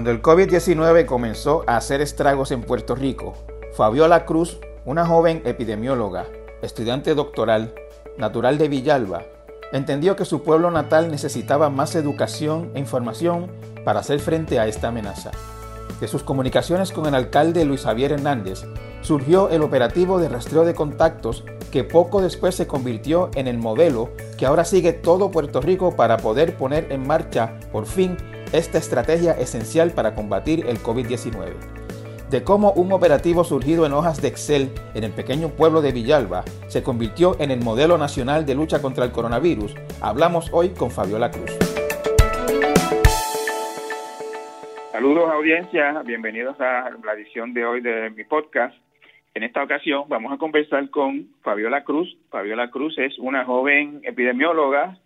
Cuando el COVID-19 comenzó a hacer estragos en Puerto Rico, Fabiola Cruz, una joven epidemióloga, estudiante doctoral, natural de Villalba, entendió que su pueblo natal necesitaba más educación e información para hacer frente a esta amenaza. De sus comunicaciones con el alcalde Luis Javier Hernández, surgió el operativo de rastreo de contactos que poco después se convirtió en el modelo que ahora sigue todo Puerto Rico para poder poner en marcha, por fin, esta estrategia esencial para combatir el COVID-19. De cómo un operativo surgido en hojas de Excel en el pequeño pueblo de Villalba se convirtió en el modelo nacional de lucha contra el coronavirus, hablamos hoy con Fabiola Cruz. Saludos audiencia, bienvenidos a la edición de hoy de mi podcast. En esta ocasión vamos a conversar con Fabiola Cruz. Fabiola Cruz es una joven epidemióloga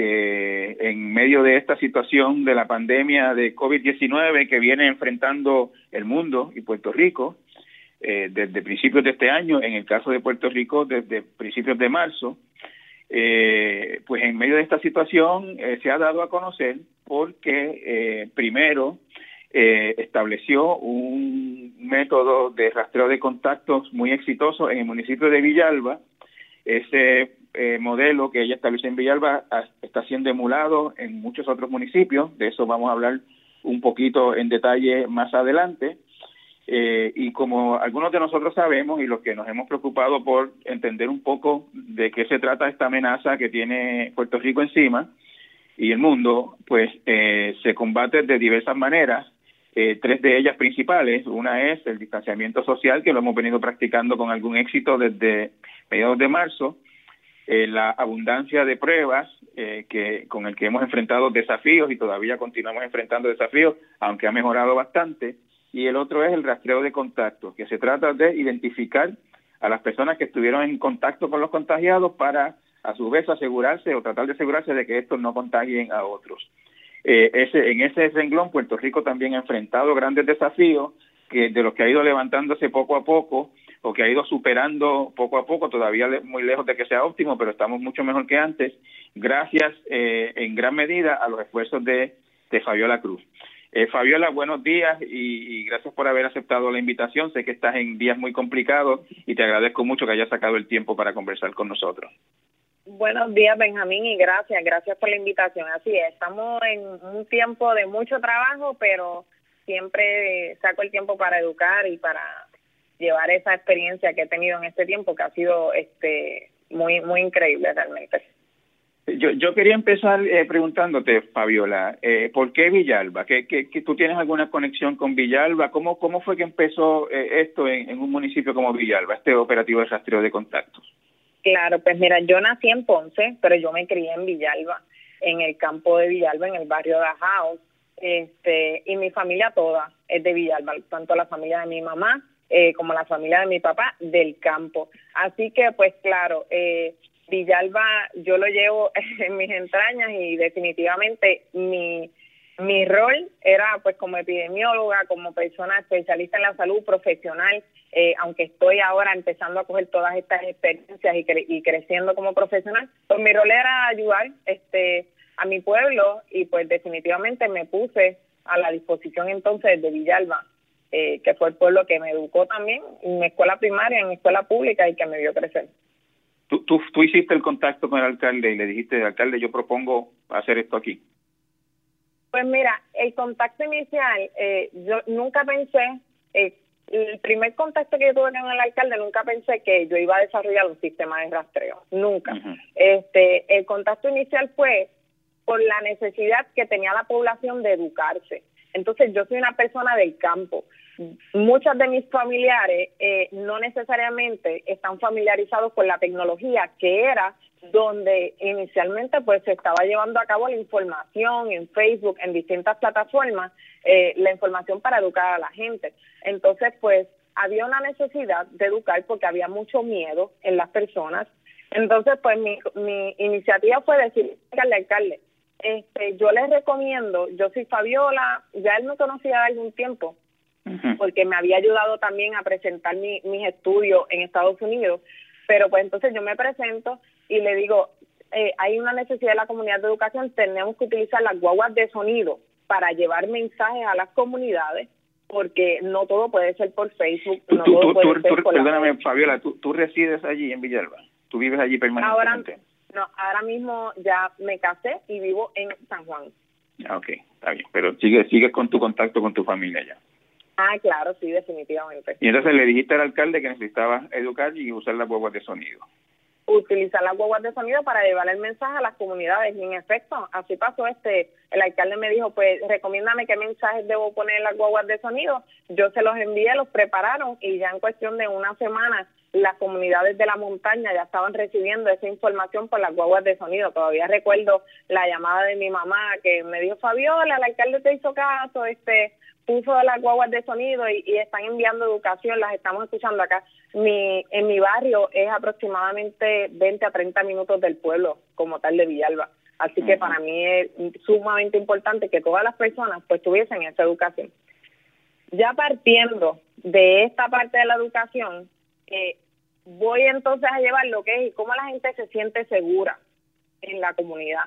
que en medio de esta situación de la pandemia de COVID-19 que viene enfrentando el mundo y Puerto Rico eh, desde principios de este año, en el caso de Puerto Rico desde principios de marzo, eh, pues en medio de esta situación eh, se ha dado a conocer porque primero estableció un método de rastreo de contactos muy exitoso en el municipio de Villalba. Ese eh, modelo que ella estableció en Villalba está siendo emulado en muchos otros municipios, de eso vamos a hablar un poquito en detalle más adelante. Eh, y como algunos de nosotros sabemos y los que nos hemos preocupado por entender un poco de qué se trata esta amenaza que tiene Puerto Rico encima y el mundo, pues eh, se combate de diversas maneras. tres de ellas principales. Una es el distanciamiento social, que lo hemos venido practicando con algún éxito desde mediados de marzo. Eh, la abundancia de pruebas eh, que con el que hemos enfrentado desafíos y todavía continuamos enfrentando desafíos, aunque ha mejorado bastante. Y el otro es el rastreo de contactos, que se trata de identificar a las personas que estuvieron en contacto con los contagiados para a su vez asegurarse o tratar de asegurarse de que estos no contagien a otros. Eh, ese, en ese renglón, Puerto Rico también ha enfrentado grandes desafíos que de los que ha ido levantándose poco a poco o que ha ido superando poco a poco, todavía muy lejos de que sea óptimo, pero estamos mucho mejor que antes, gracias eh, en gran medida a los esfuerzos de, de Fabiola Cruz. Eh, Fabiola, buenos días y, gracias por haber aceptado la invitación. Sé que estás en días muy complicados y te agradezco mucho que hayas sacado el tiempo para conversar con nosotros. Buenos días, Benjamín, y gracias, gracias por la invitación. Así es, estamos en un tiempo de mucho trabajo, pero siempre saco el tiempo para educar y para llevar esa experiencia que he tenido en este tiempo que ha sido este muy muy increíble realmente. Yo, yo quería empezar eh, preguntándote, Fabiola, eh, ¿por qué Villalba? ¿Que, que, tú tienes alguna conexión con Villalba? ¿Cómo, cómo fue que empezó eh, esto en, un municipio como Villalba, este operativo de rastreo de contactos? Claro, pues mira, yo nací en Ponce, pero yo me crié en Villalba, en el campo de Villalba, en el barrio de Ajaos, este, y mi familia toda es de Villalba, tanto la familia de mi mamá eh, como la familia de mi papá del campo. Así que, pues claro, eh, Villalba yo lo llevo en mis entrañas y definitivamente mi, mi rol era pues como epidemióloga, como persona especialista en la salud profesional, eh, aunque estoy ahora empezando a coger todas estas experiencias y, y creciendo como profesional, pues mi rol era ayudar este a mi pueblo y pues definitivamente me puse a la disposición entonces de Villalba eh, que fue el pueblo que me educó también en mi escuela primaria, en mi escuela pública y que me vio crecer. Tú, tú, tú hiciste el contacto con el alcalde y le dijiste, alcalde, yo propongo hacer esto aquí. Pues mira, el contacto inicial, eh, yo nunca pensé, eh, el primer contacto que yo tuve con el alcalde, nunca pensé que yo iba a desarrollar un sistema de rastreo, nunca. Este, el contacto inicial fue por la necesidad que tenía la población de educarse. Entonces yo soy una persona del campo. Muchos de mis familiares eh, no necesariamente están familiarizados con la tecnología que era donde inicialmente pues se estaba llevando a cabo la información en Facebook, en distintas plataformas, eh, la información para educar a la gente. Entonces pues había una necesidad de educar porque había mucho miedo en las personas. Entonces pues mi, mi iniciativa fue decir al alcalde, este, yo les recomiendo, yo soy Fabiola, ya él me conocía de algún tiempo, porque me había ayudado también a presentar mis estudios en Estados Unidos, pero pues entonces yo me presento y le digo, eh, hay una necesidad de la comunidad de educación, tenemos que utilizar las guaguas de sonido para llevar mensajes a las comunidades porque no todo puede ser por Facebook, no todo puede ser por Perdóname, Fabiola, ¿tú, resides allí en Villalba? ¿Tú vives allí permanentemente? Ahora, no, ahora mismo ya me casé y vivo en San Juan. Ah, ok, está bien, pero sigue, sigues con tu contacto con tu familia ya. Ah, claro, sí, definitivamente. Y entonces le dijiste al alcalde que necesitaba educar y usar las guaguas de sonido. Utilizar las guaguas de sonido para llevar el mensaje a las comunidades. Y en efecto, así pasó. Este, el alcalde me dijo, pues, recomiéndame qué mensajes debo poner en las guaguas de sonido. Yo se los envié, los prepararon y ya en cuestión de una semana las comunidades de la montaña ya estaban recibiendo esa información por las guaguas de sonido. Todavía recuerdo la llamada de mi mamá que me dijo, Fabiola, el alcalde te hizo caso, este puso las guaguas de sonido y, están enviando educación, las estamos escuchando acá. Mi, en mi barrio es aproximadamente 20 a 30 minutos del pueblo como tal de Villalba. Así que para mí es sumamente importante que todas las personas pues tuviesen esa educación. Ya partiendo de esta parte de la educación, eh, voy entonces a llevar lo que es y cómo la gente se siente segura en la comunidad.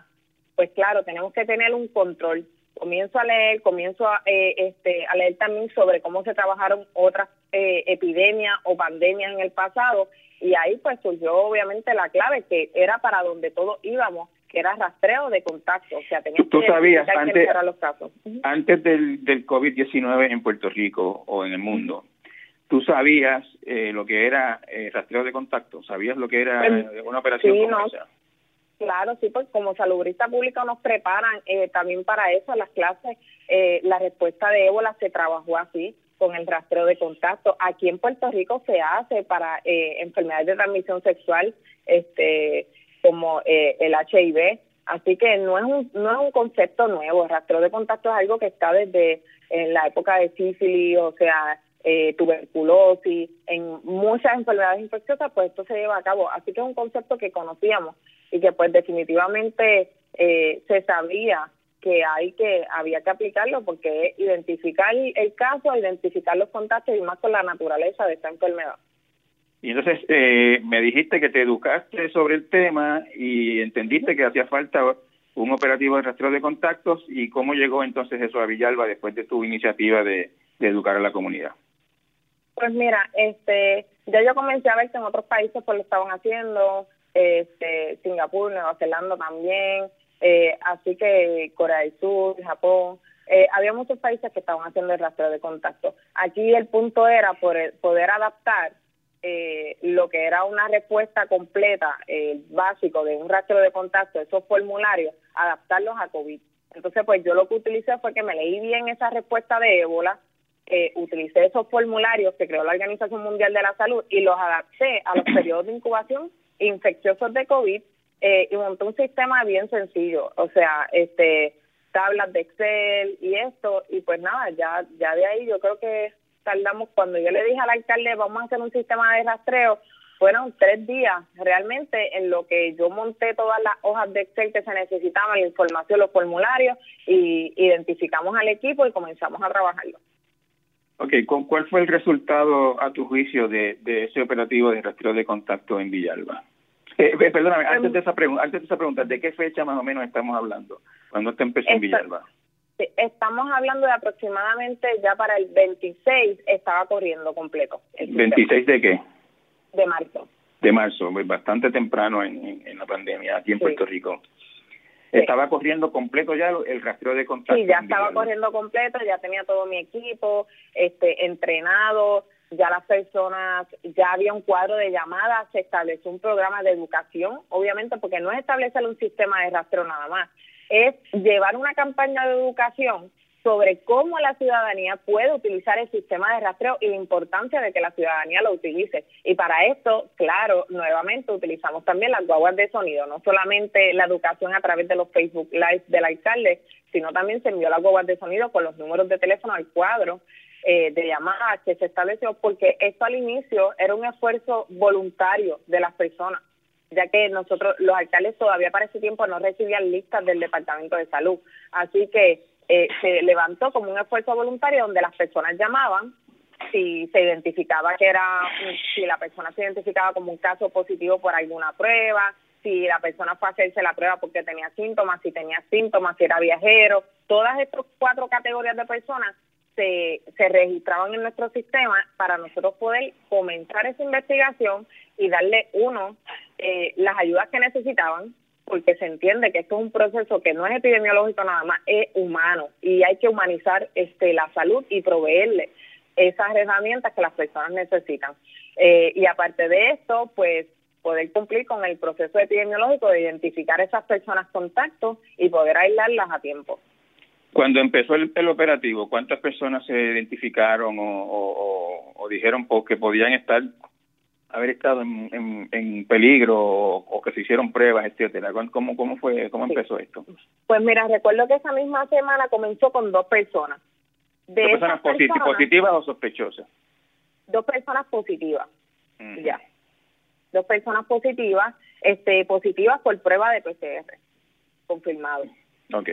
Pues claro, tenemos que tener un control. Comienzo a leer, comienzo a, eh, este, a leer también sobre cómo se trabajaron otras eh, epidemias o pandemias en el pasado y ahí pues surgió obviamente la clave que era para donde todos íbamos que era rastreo de contacto, o sea, teníamos ¿Tú sabías antes, los casos. antes del, del COVID-19 en Puerto Rico o en el mundo, ¿Tú sabías eh, lo que era eh, rastreo de contacto? ¿Sabías lo que era pues, una operación sí, no. Claro, sí, pues como salubrista pública nos preparan eh, también para eso, las clases, eh, la respuesta de ébola se trabajó así, con el rastreo de contacto. Aquí en Puerto Rico se hace para eh, enfermedades de transmisión sexual, este, como eh, el HIV, así que no es un no es un concepto nuevo. El rastreo de contacto es algo que está desde en la época de sífilis, o sea, eh, tuberculosis, en muchas enfermedades infecciosas, pues esto se lleva a cabo. Así que es un concepto que conocíamos y que pues definitivamente eh, se sabía que hay que había que aplicarlo porque es identificar el caso, identificar los contactos y más con la naturaleza de esta enfermedad. Y entonces eh, me dijiste que te educaste sobre el tema y entendiste que hacía falta un operativo de rastreo de contactos y cómo llegó entonces eso a Villalba después de tu iniciativa de educar a la comunidad. Pues mira, este, ya yo comencé a ver que en otros países pues lo estaban haciendo, este, Singapur, Nueva Zelanda también, eh, así que Corea del Sur, Japón, eh, había muchos países que estaban haciendo el rastreo de contacto. Aquí el punto era poder, poder adaptar eh, lo que era una respuesta completa, eh, básico de un rastreo de contacto, esos formularios, adaptarlos a COVID. Entonces, pues yo lo que utilicé fue que me leí bien esa respuesta de ébola, eh, utilicé esos formularios que creó la Organización Mundial de la Salud y los adapté a los periodos de incubación infecciosos de COVID eh, y monté un sistema bien sencillo, o sea, este tablas de Excel y esto, y pues nada, ya, ya de ahí yo creo que tardamos, cuando yo le dije al alcalde vamos a hacer un sistema de rastreo, fueron tres días realmente en lo que yo monté todas las hojas de Excel que se necesitaban, la información, los formularios, y identificamos al equipo y comenzamos a trabajarlo. Ok, ¿cuál fue el resultado a tu juicio de, ese operativo de rastreo de contacto en Villalba? Eh, perdóname, antes de, esa antes de esa pregunta, ¿de qué fecha más o menos estamos hablando? ¿Cuándo te empezó en Villalba? Estamos hablando de aproximadamente ya para el 26 estaba corriendo completo. ¿26 de qué? De marzo. De marzo, pues bastante temprano en, en, la pandemia aquí en Puerto Rico. Estaba corriendo completo ya el rastreo de contacto. Sí, ya estaba corriendo completo, ya tenía todo mi equipo este entrenado, ya las personas, ya había un cuadro de llamadas, se estableció un programa de educación, obviamente porque no es establecer un sistema de rastreo nada más, es llevar una campaña de educación sobre cómo la ciudadanía puede utilizar el sistema de rastreo y la importancia de que la ciudadanía lo utilice. Y para esto, claro, nuevamente utilizamos también las guaguas de sonido, no solamente la educación a través de los Facebook Live del alcalde, sino también se envió las guaguas de sonido con los números de teléfono al cuadro eh, de llamadas que se estableció, porque esto al inicio era un esfuerzo voluntario de las personas ya que nosotros, los alcaldes todavía para ese tiempo no recibían listas del Departamento de Salud. Así que eh, se levantó como un esfuerzo voluntario donde las personas llamaban si se identificaba que era, si la persona se identificaba como un caso positivo por alguna prueba, si la persona fue a hacerse la prueba porque tenía síntomas, si tenía síntomas, si era viajero. Todas estas cuatro categorías de personas se, se registraban en nuestro sistema para nosotros poder comenzar esa investigación y darle, uno, eh, las ayudas que necesitaban, porque se entiende que esto es un proceso que no es epidemiológico nada más, es humano y hay que humanizar este la salud y proveerle esas herramientas que las personas necesitan. Eh, y aparte de esto, pues poder cumplir con el proceso epidemiológico de identificar esas personas contactos y poder aislarlas a tiempo. Cuando empezó el, operativo, ¿cuántas personas se identificaron o, dijeron que podían estar haber estado en, peligro o, que se hicieron pruebas, etcétera? ¿Cómo, cómo fue, cómo empezó esto? Pues mira, recuerdo que esa misma semana comenzó con dos personas. De ¿Dos personas, positivas o sospechosas? Dos personas positivas, ya. Dos personas positivas, este, positivas por prueba de PCR, confirmado. Ok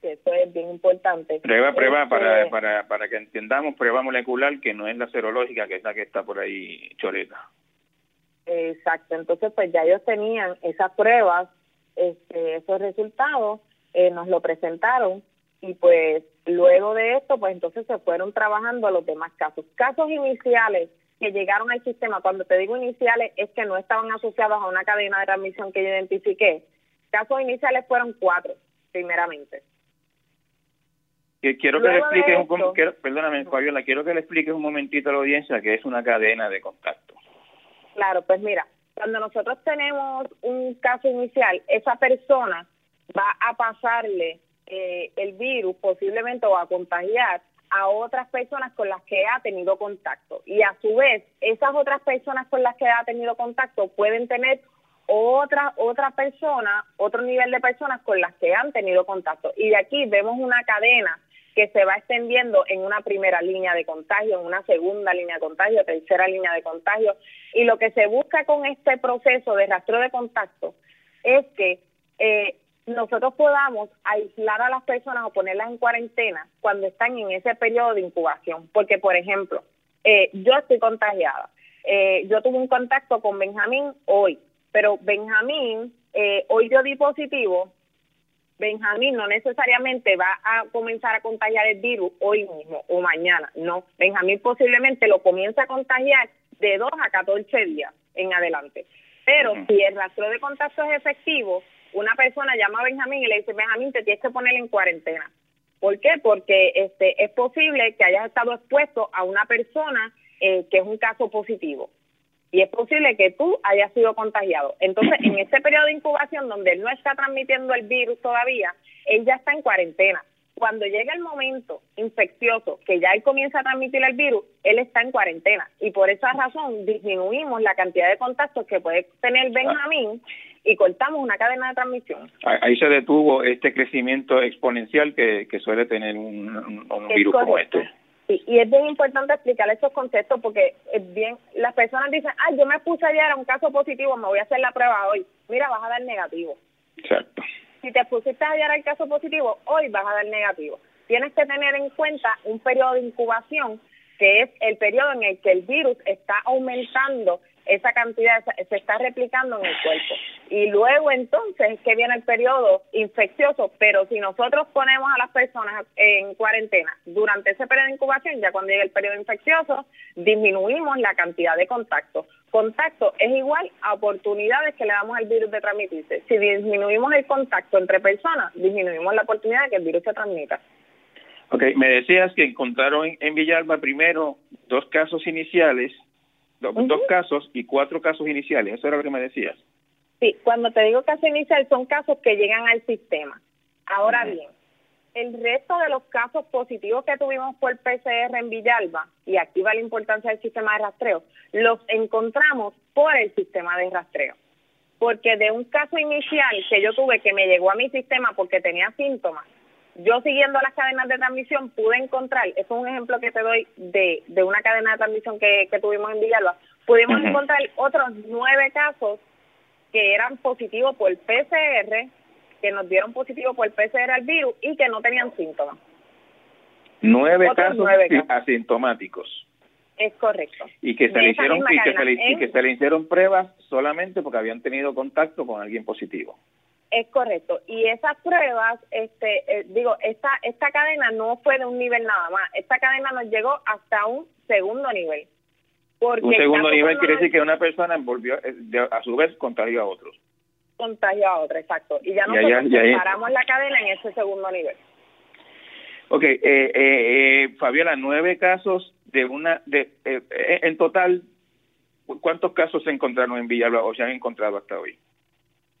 que eso es bien importante. Prueba, prueba, este, para, para, para que entendamos, prueba molecular que no es la serológica, que es la que está por ahí choleta. Exacto, entonces pues ya ellos tenían esas pruebas, este, esos resultados, eh, nos lo presentaron y pues luego de esto pues entonces se fueron trabajando los demás casos. Casos iniciales que llegaron al sistema, cuando te digo iniciales es que no estaban asociados a una cadena de transmisión que yo identifiqué. Casos iniciales fueron cuatro, primeramente. Quiero que le expliques, un, quiero, perdóname, Fabiola, quiero que le expliques un momentito a la audiencia que es una cadena de contacto. Claro, pues mira, cuando nosotros tenemos un caso inicial, esa persona va a pasarle eh, el virus posiblemente o a contagiar a otras personas con las que ha tenido contacto. Y a su vez, esas otras personas con las que ha tenido contacto pueden tener otra otra persona, otro nivel de personas con las que han tenido contacto. Y de aquí vemos una cadena que se va extendiendo en una primera línea de contagio, en una segunda línea de contagio, tercera línea de contagio. Y lo que se busca con este proceso de rastreo de contacto es que eh, nosotros podamos aislar a las personas o ponerlas en cuarentena cuando están en ese periodo de incubación. Porque, por ejemplo, eh, yo estoy contagiada. Eh, yo tuve un contacto con Benjamín hoy, pero Benjamín hoy yo di positivo Benjamín no necesariamente va a comenzar a contagiar el virus hoy mismo o mañana, no. Benjamín posiblemente lo comienza a contagiar de 2 a 14 días en adelante. Pero si el rastreo de contacto es efectivo, una persona llama a Benjamín y le dice, Benjamín, te tienes que poner en cuarentena. ¿Por qué? Porque este es posible que hayas estado expuesto a una persona eh, que es un caso positivo y es posible que tú hayas sido contagiado. Entonces, en ese periodo de incubación donde él no está transmitiendo el virus todavía, él ya está en cuarentena. Cuando llega el momento infeccioso que ya él comienza a transmitir el virus, él está en cuarentena. Y por esa razón disminuimos la cantidad de contactos que puede tener Benjamín y cortamos una cadena de transmisión. Ahí se detuvo este crecimiento exponencial que, suele tener un, virus como este y es bien importante explicar estos conceptos porque es bien, las personas dicen, ah, yo me puse ayer a un caso positivo, me voy a hacer la prueba hoy. Mira, vas a dar negativo. Exacto. Si te pusiste ayer al caso positivo, hoy vas a dar negativo. Tienes que tener en cuenta un periodo de incubación que es el periodo en el que el virus está aumentando esa cantidad se está replicando en el cuerpo. Y luego entonces es que viene el periodo infeccioso, pero si nosotros ponemos a las personas en cuarentena durante ese periodo de incubación, ya cuando llega el periodo infeccioso, disminuimos la cantidad de contactos. Contacto es igual a oportunidades que le damos al virus de transmitirse. Si disminuimos el contacto entre personas, disminuimos la oportunidad de que el virus se transmita. Ok, me decías que encontraron en Villalba primero dos casos iniciales dos, casos y cuatro casos iniciales. Eso era lo que me decías. Sí, cuando te digo caso inicial son casos que llegan al sistema. Ahora bien, el resto de los casos positivos que tuvimos por PCR en Villalba, y aquí va la importancia del sistema de rastreo, los encontramos por el sistema de rastreo. Porque de un caso inicial que yo tuve que me llegó a mi sistema porque tenía síntomas, yo siguiendo las cadenas de transmisión pude encontrar, eso es un ejemplo que te doy de, de una cadena de transmisión que, tuvimos en Villalba, pudimos encontrar otros nueve casos que eran positivos por PCR, que nos dieron positivo por PCR al virus y que no tenían síntomas. Nueve, casos, asintomáticos. Es correcto. Y que se le hicieron y que, se le, y que se le hicieron pruebas solamente porque habían tenido contacto con alguien positivo. Es correcto. Y esas pruebas, este, eh, digo, esta, esta cadena no fue de un nivel nada más. Esta cadena nos llegó hasta un segundo nivel. Un segundo nivel quiere decir que una persona envolvió, eh, a su vez contagió a otros. Contagió a otros, exacto. Y ya nosotros paramos la cadena en ese segundo nivel. Ok, eh, eh, Fabiola, nueve casos de una, de en total, ¿cuántos casos se encontraron en Villalba o se han encontrado hasta hoy?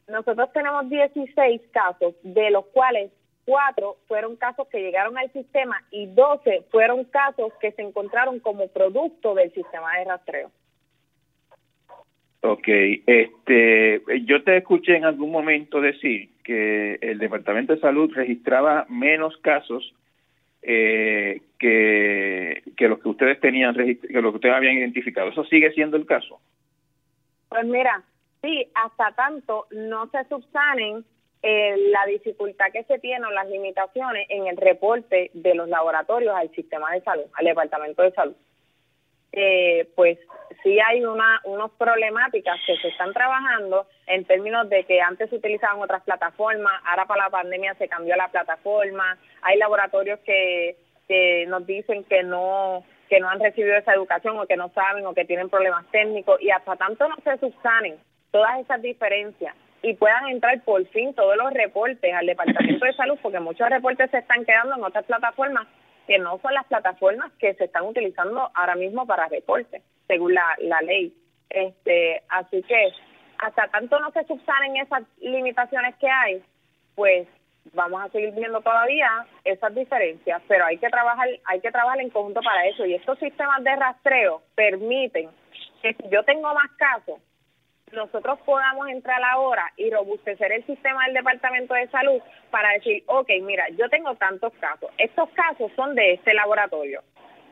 nosotros tenemos 16 casos, de los cuales cuatro fueron casos que llegaron al sistema y 12 fueron casos que se encontraron como producto del sistema de rastreo. Ok, este, yo te escuché en algún momento decir que el Departamento de Salud registraba menos casos eh, que, que los que ustedes tenían, que los que ustedes habían identificado. ¿Eso sigue siendo el caso? Pues mira, sí, hasta tanto no se subsanen eh, la dificultad que se tiene o las limitaciones en el reporte de los laboratorios al sistema de salud, al departamento de salud. Eh, pues sí hay una unas problemáticas que se están trabajando en términos de que antes se utilizaban otras plataformas, ahora para la pandemia se cambió la plataforma, hay laboratorios que, que nos dicen que no que no han recibido esa educación o que no saben o que tienen problemas técnicos y hasta tanto no se subsanen todas esas diferencias y puedan entrar por fin todos los reportes al Departamento de Salud, porque muchos reportes se están quedando en otras plataformas que no son las plataformas que se están utilizando ahora mismo para reportes, según la, la ley. Este, así que hasta tanto no se subsanen esas limitaciones que hay, pues vamos a seguir viendo todavía esas diferencias, pero hay que trabajar, hay que trabajar en conjunto para eso. Y estos sistemas de rastreo permiten que si yo tengo más casos, nosotros podamos entrar ahora y robustecer el sistema del Departamento de Salud para decir, ok, mira, yo tengo tantos casos, estos casos son de este laboratorio.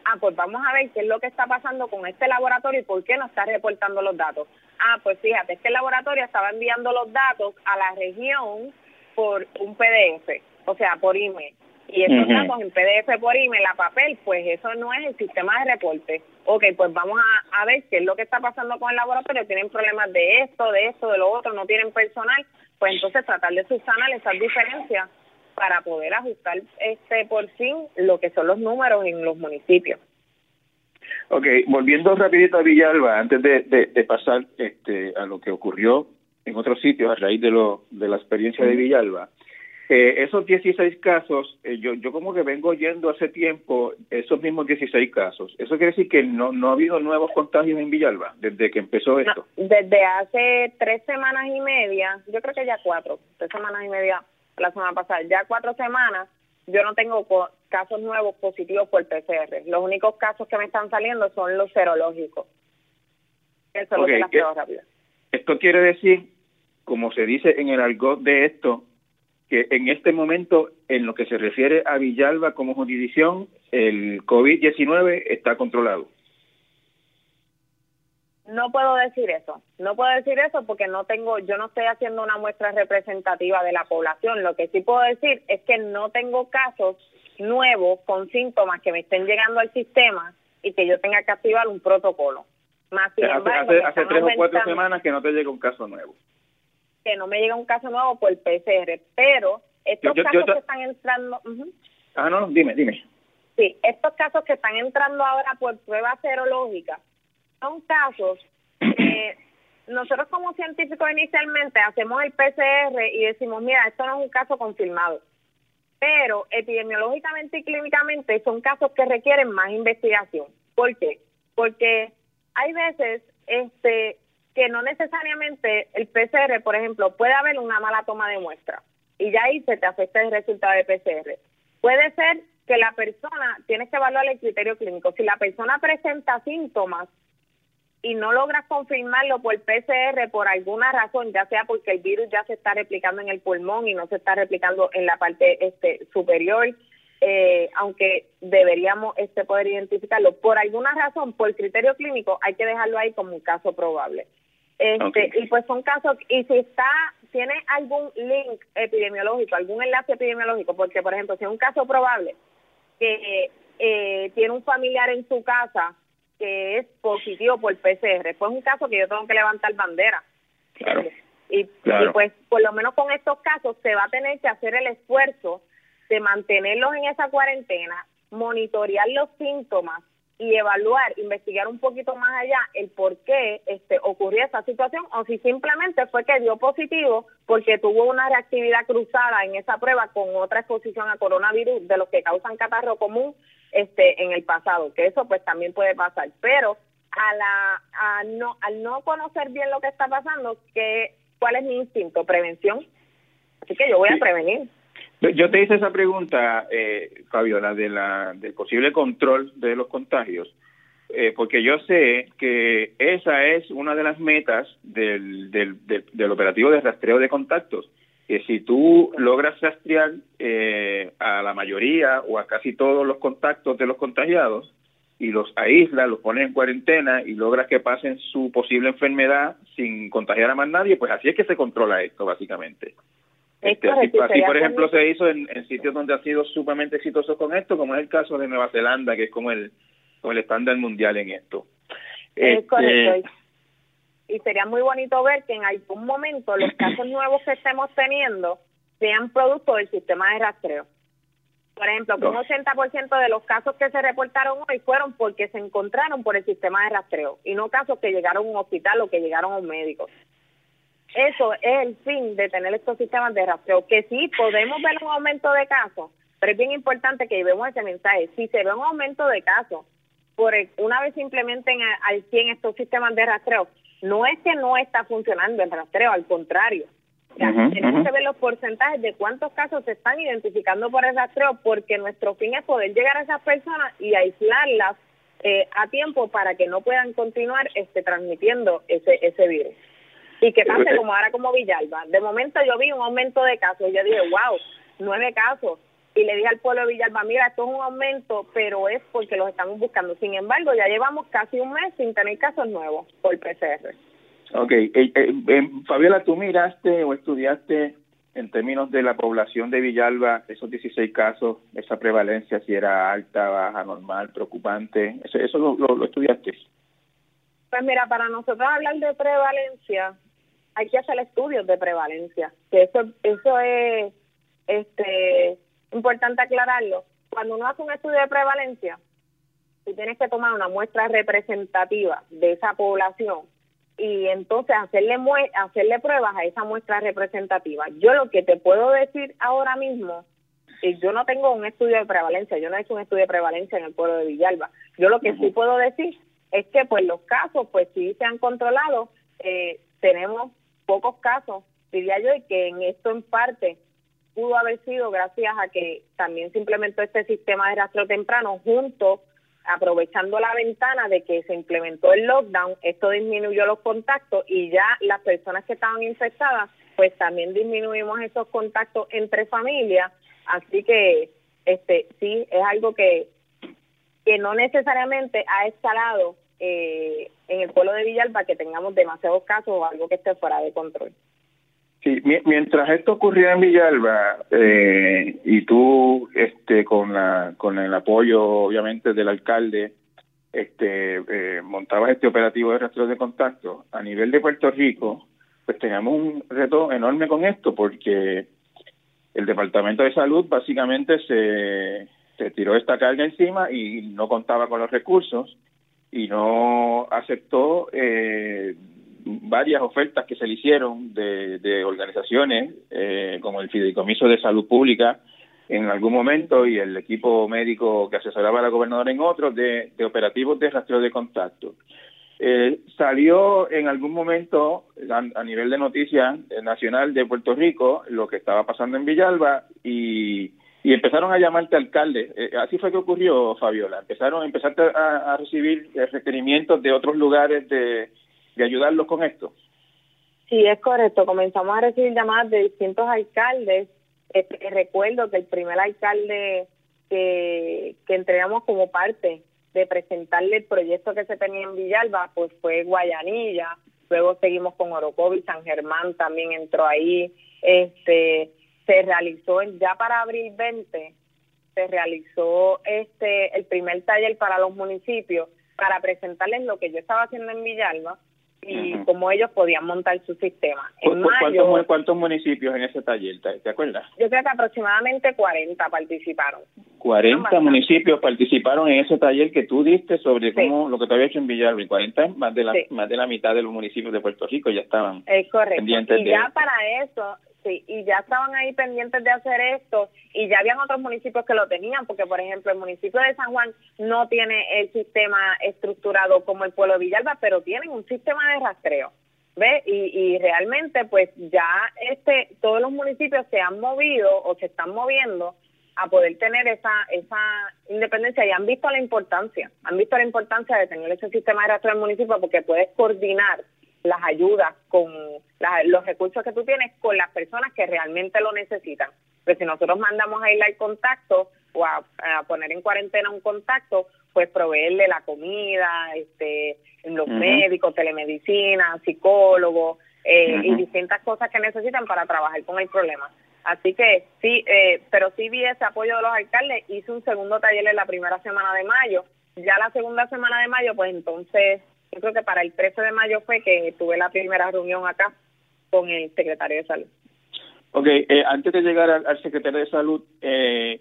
Ah, pues vamos a ver qué es lo que está pasando con este laboratorio y por qué no está reportando los datos. Ah, pues fíjate, este laboratorio estaba enviando los datos a la región por un PDF, o sea, por email y esos datos en PDF por email a papel, pues eso no es el sistema de reporte. Ok, pues vamos a, ver qué es lo que está pasando con el laboratorio. Tienen problemas de esto, de esto, de lo otro, no tienen personal. Pues entonces tratar de subsanar esas diferencias para poder ajustar este por fin lo que son los números en los municipios. Ok, volviendo rapidito a Villalba, antes de, de, pasar este, a lo que ocurrió en otros sitios a raíz de, lo, de la experiencia de Villalba, eh, esos 16 casos, eh, yo, yo como que vengo oyendo hace tiempo esos mismos 16 casos. ¿Eso quiere decir que no, no ha habido nuevos contagios en Villalba desde que empezó esto? desde hace tres semanas y media, yo creo que ya cuatro, tres semanas y media la semana pasada, ya cuatro semanas, yo no tengo casos nuevos positivos por PCR. Los únicos casos que me están saliendo son los serológicos. Eso es lo que las pruebas rápidas. Esto quiere decir, como se dice en el argot de esto, que en este momento, en lo que se refiere a Villalba como jurisdicción, el COVID-19 está controlado. No puedo decir eso, no puedo decir eso porque no tengo, yo no estoy haciendo una muestra representativa de la población. Lo que sí puedo decir es que no tengo casos nuevos con síntomas que me estén llegando al sistema y que yo tenga que activar un protocolo. Más hace, hace tres o cuatro semanas que no te llega un caso nuevo que no me llega un caso nuevo por PCR, pero estos casos que están entrando... Ah, no, dime, dime. Sí, estos casos que están entrando ahora por prueba serológica son casos que nosotros como científicos inicialmente hacemos el PCR y decimos, mira, esto no es un caso confirmado. Pero epidemiológicamente y clínicamente son casos que requieren más investigación. ¿Por qué? Porque hay veces este que no necesariamente el PCR, por ejemplo, puede haber una mala toma de muestra y ya ahí se te afecta el resultado de PCR. Puede ser que la persona, tienes que evaluar el criterio clínico. Si la persona presenta síntomas y no logras confirmarlo por PCR por alguna razón, ya sea porque el virus ya se está replicando en el pulmón y no se está replicando en la parte este, superior, eh, aunque deberíamos este poder identificarlo por alguna razón, por criterio clínico, hay que dejarlo ahí como un caso probable. Este, Y pues son casos, y si está, tiene algún link epidemiológico, algún enlace epidemiológico, porque por ejemplo, si es un caso probable que eh, tiene un familiar en su casa que es positivo por PCR. Pues es un caso que yo tengo que levantar bandera. Claro. Y, pues por lo menos con estos casos se va a tener que hacer el esfuerzo de mantenerlos en esa cuarentena, monitorear los síntomas y evaluar, investigar un poquito más allá el por qué este, ocurrió esa situación o si simplemente fue que dio positivo porque tuvo una reactividad cruzada en esa prueba con otra exposición a coronavirus de los que causan catarro común este en el pasado, que eso pues también puede pasar, pero a la a no al no conocer bien lo que está pasando, que cuál es mi instinto, prevención. Así que yo voy a prevenir. Yo te hice esa pregunta, eh, Fabiola, de la, del posible control de los contagios, eh, porque yo sé que esa es una de las metas del, del, del, operativo de rastreo de contactos, que si tú logras rastrear eh, a la mayoría o a casi todos los contactos de los contagiados y los aíslas, los pones en cuarentena y logras que pasen su posible enfermedad sin contagiar a más nadie, pues así es que se controla esto, básicamente. Este, así, por ejemplo, se hizo en, sitios donde ha sido sumamente exitoso con esto, como es el caso de Nueva Zelanda, que es como el, como el estándar mundial en esto. Es este, correcto. Y sería muy bonito ver que en algún momento los casos nuevos que estemos teniendo sean producto del sistema de rastreo. Por ejemplo, que un 80% de los casos que se reportaron hoy fueron porque se encontraron por el sistema de rastreo y no casos que llegaron a un hospital o que llegaron a un médico. Eso es el fin de tener estos sistemas de rastreo, que sí podemos ver un aumento de casos, pero es bien importante que llevemos ese mensaje. Si se ve un aumento de casos, por una vez implementen al 100 estos sistemas de rastreo, no es que no está funcionando el rastreo, al contrario. tenemos que ver los porcentajes de cuántos casos se están identificando por el rastreo, porque nuestro fin es poder llegar a esas personas y aislarlas eh, a tiempo para que no puedan continuar este, transmitiendo ese, ese virus y que pase eh, como ahora como Villalba. De momento yo vi un aumento de casos y yo dije, wow, nueve casos. Y le dije al pueblo de Villalba, mira, esto es un aumento, pero es porque los estamos buscando. Sin embargo, ya llevamos casi un mes sin tener casos nuevos por PCR. Ok, eh, eh, Fabiola, ¿tú miraste o estudiaste en términos de la población de Villalba esos 16 casos, esa prevalencia, si era alta, baja, normal, preocupante? ¿Eso, eso lo, lo estudiaste? Pues mira, para nosotros hablar de prevalencia, hay que hacer estudios de prevalencia, que eso, eso es este importante aclararlo. Cuando uno hace un estudio de prevalencia, tú tienes que tomar una muestra representativa de esa población y entonces hacerle hacerle pruebas a esa muestra representativa. Yo lo que te puedo decir ahora mismo, y yo no tengo un estudio de prevalencia, yo no he hecho un estudio de prevalencia en el pueblo de Villalba. Yo lo que sí puedo decir es que pues los casos pues sí se han controlado, eh, tenemos pocos casos, diría yo, y que en esto en parte pudo haber sido gracias a que también se implementó este sistema de rastro temprano junto aprovechando la ventana de que se implementó el lockdown, esto disminuyó los contactos y ya las personas que estaban infectadas, pues también disminuimos esos contactos entre familias, así que este sí es algo que que no necesariamente ha escalado eh, en el pueblo de Villalba que tengamos demasiados casos o algo que esté fuera de control. Sí, mientras esto ocurría en Villalba eh, y tú, este, con la, con el apoyo, obviamente, del alcalde, este, eh, montabas este operativo de rastreo de contacto a nivel de Puerto Rico, pues teníamos un reto enorme con esto porque el Departamento de Salud básicamente se, se tiró esta carga encima y no contaba con los recursos y no aceptó eh, varias ofertas que se le hicieron de, organizaciones eh, como el Fideicomiso de Salud Pública en algún momento y el equipo médico que asesoraba a la gobernadora en otros de, operativos de rastreo de contacto. Eh, salió en algún momento a, nivel de noticias nacional de Puerto Rico lo que estaba pasando en Villalba y y empezaron a llamarte alcalde. Eh, así fue que ocurrió, Fabiola. Empezaron, empezaste a, recibir eh, requerimientos de otros lugares de, ayudarlos con esto. Sí, es correcto. Comenzamos a recibir llamadas de distintos alcaldes. Este, recuerdo que el primer alcalde que, que entregamos como parte de presentarle el proyecto que se tenía en Villalba, pues fue Guayanilla. Luego seguimos con Orocovi, San Germán también entró ahí. Este, se realizó ya para abril 20 se realizó este el primer taller para los municipios para presentarles lo que yo estaba haciendo en Villalba y cómo ellos podían montar su sistema. En ¿Cuántos, municipios en ese taller? ¿Te, acuerdas? Yo creo que aproximadamente 40 participaron. 40 municipios participaron en ese taller que tú diste sobre cómo lo que te había hecho en Villalba y 40 más de la más de la mitad de los municipios de Puerto Rico ya estaban es correcto. y ya para eso Sí, y ya estaban ahí pendientes de hacer esto y ya habían otros municipios que lo tenían, porque por ejemplo el municipio de San Juan no tiene el sistema estructurado como el pueblo de Villalba, pero tienen un sistema de rastreo. ¿Ve? Y, y realmente pues ya este todos los municipios se han movido o se están moviendo a poder tener esa esa independencia y han visto la importancia, han visto la importancia de tener ese sistema de rastreo en el municipio porque puedes coordinar las ayudas, con los recursos que tú tienes con las personas que realmente lo necesitan. Pues si nosotros mandamos a ir al contacto o a, poner en cuarentena un contacto, pues proveerle la comida, este, los médicos, telemedicina, psicólogos eh, y distintas cosas que necesitan para trabajar con el problema. Así que sí, eh, pero sí vi ese apoyo de los alcaldes. Hice un segundo taller en la primera semana de mayo. Ya la segunda semana de mayo, pues entonces yo creo que para el 13 de mayo fue que tuve la primera reunión acá con el secretario de salud. Ok, eh, antes de llegar al, secretario de salud, eh,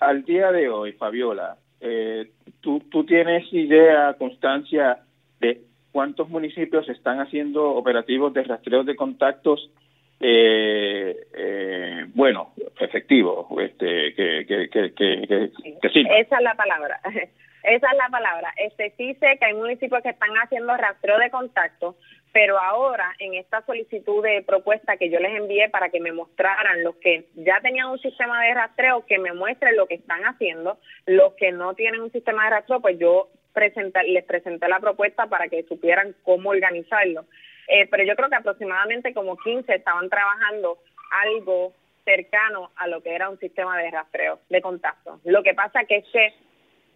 al día de hoy, Fabiola, eh, ¿tú, ¿tú tienes idea, constancia de cuántos municipios están haciendo operativos de rastreo de contactos eh, eh, bueno, efectivos, este, que, que, que, que, Esa es la palabra. Esa es la palabra. Este sí sé que hay municipios que están haciendo rastreo de contacto, pero ahora en esta solicitud de propuesta que yo les envié para que me mostraran los que ya tenían un sistema de rastreo, que me muestren lo que están haciendo, los que no tienen un sistema de rastreo, pues yo les presenté la propuesta para que supieran cómo organizarlo. Eh, pero yo creo que aproximadamente como 15 estaban trabajando algo cercano a lo que era un sistema de rastreo de contacto. Lo que pasa es que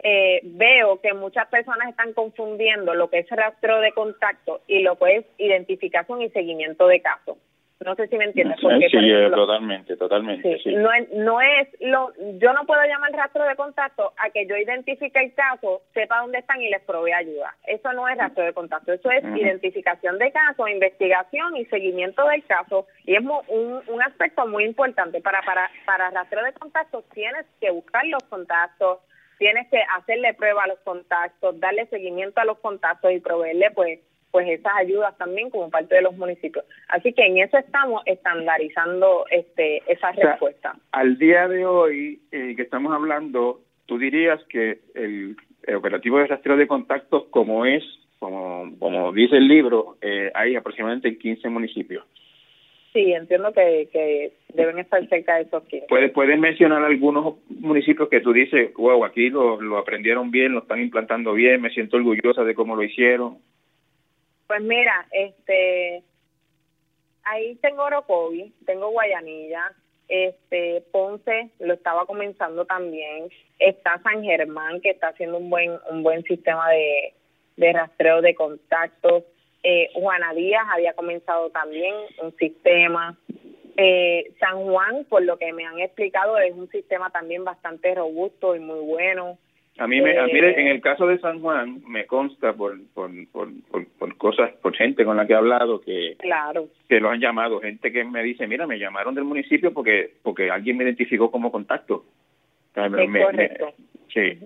eh, veo que muchas personas están confundiendo lo que es rastreo de contacto y lo que es identificación y seguimiento de casos. No sé si me entiendes. Porque, sí, totalmente, totalmente. Sí, No, es, no es lo, yo no puedo llamar rastro de contacto a que yo identifique el caso, sepa dónde están y les provee ayuda. Eso no es rastro de contacto, eso es identificación de caso, investigación y seguimiento del caso. Y es un, un aspecto muy importante. Para, para, para rastreo de contacto tienes que buscar los contactos, tienes que hacerle prueba a los contactos, darle seguimiento a los contactos y proveerle pues pues esas ayudas también como parte de los municipios. Así que en eso estamos estandarizando este esa respuesta. Al día de hoy eh, que estamos hablando, tú dirías que el, operativo de rastreo de contactos como es, como, como dice el libro, eh, hay aproximadamente 15 municipios. Sí, entiendo que, que deben estar cerca de esos 15. ¿Puedes, puedes mencionar algunos municipios que tú dices, wow, aquí lo, lo aprendieron bien, lo están implantando bien, me siento orgullosa de cómo lo hicieron? Pues mira, este, ahí tengo Orocovi, tengo Guayanilla, este Ponce lo estaba comenzando también, está San Germán que está haciendo un buen un buen sistema de, de rastreo de contactos, eh, Juana Díaz había comenzado también un sistema, eh, San Juan, por lo que me han explicado, es un sistema también bastante robusto y muy bueno. A mí, me, en el caso de San Juan, me consta por, por, por, cosas, por gente con la que he hablado que, claro. que lo han llamado, gente que me dice, mira, me llamaron del municipio porque porque alguien me identificó como contacto. correcto. sí.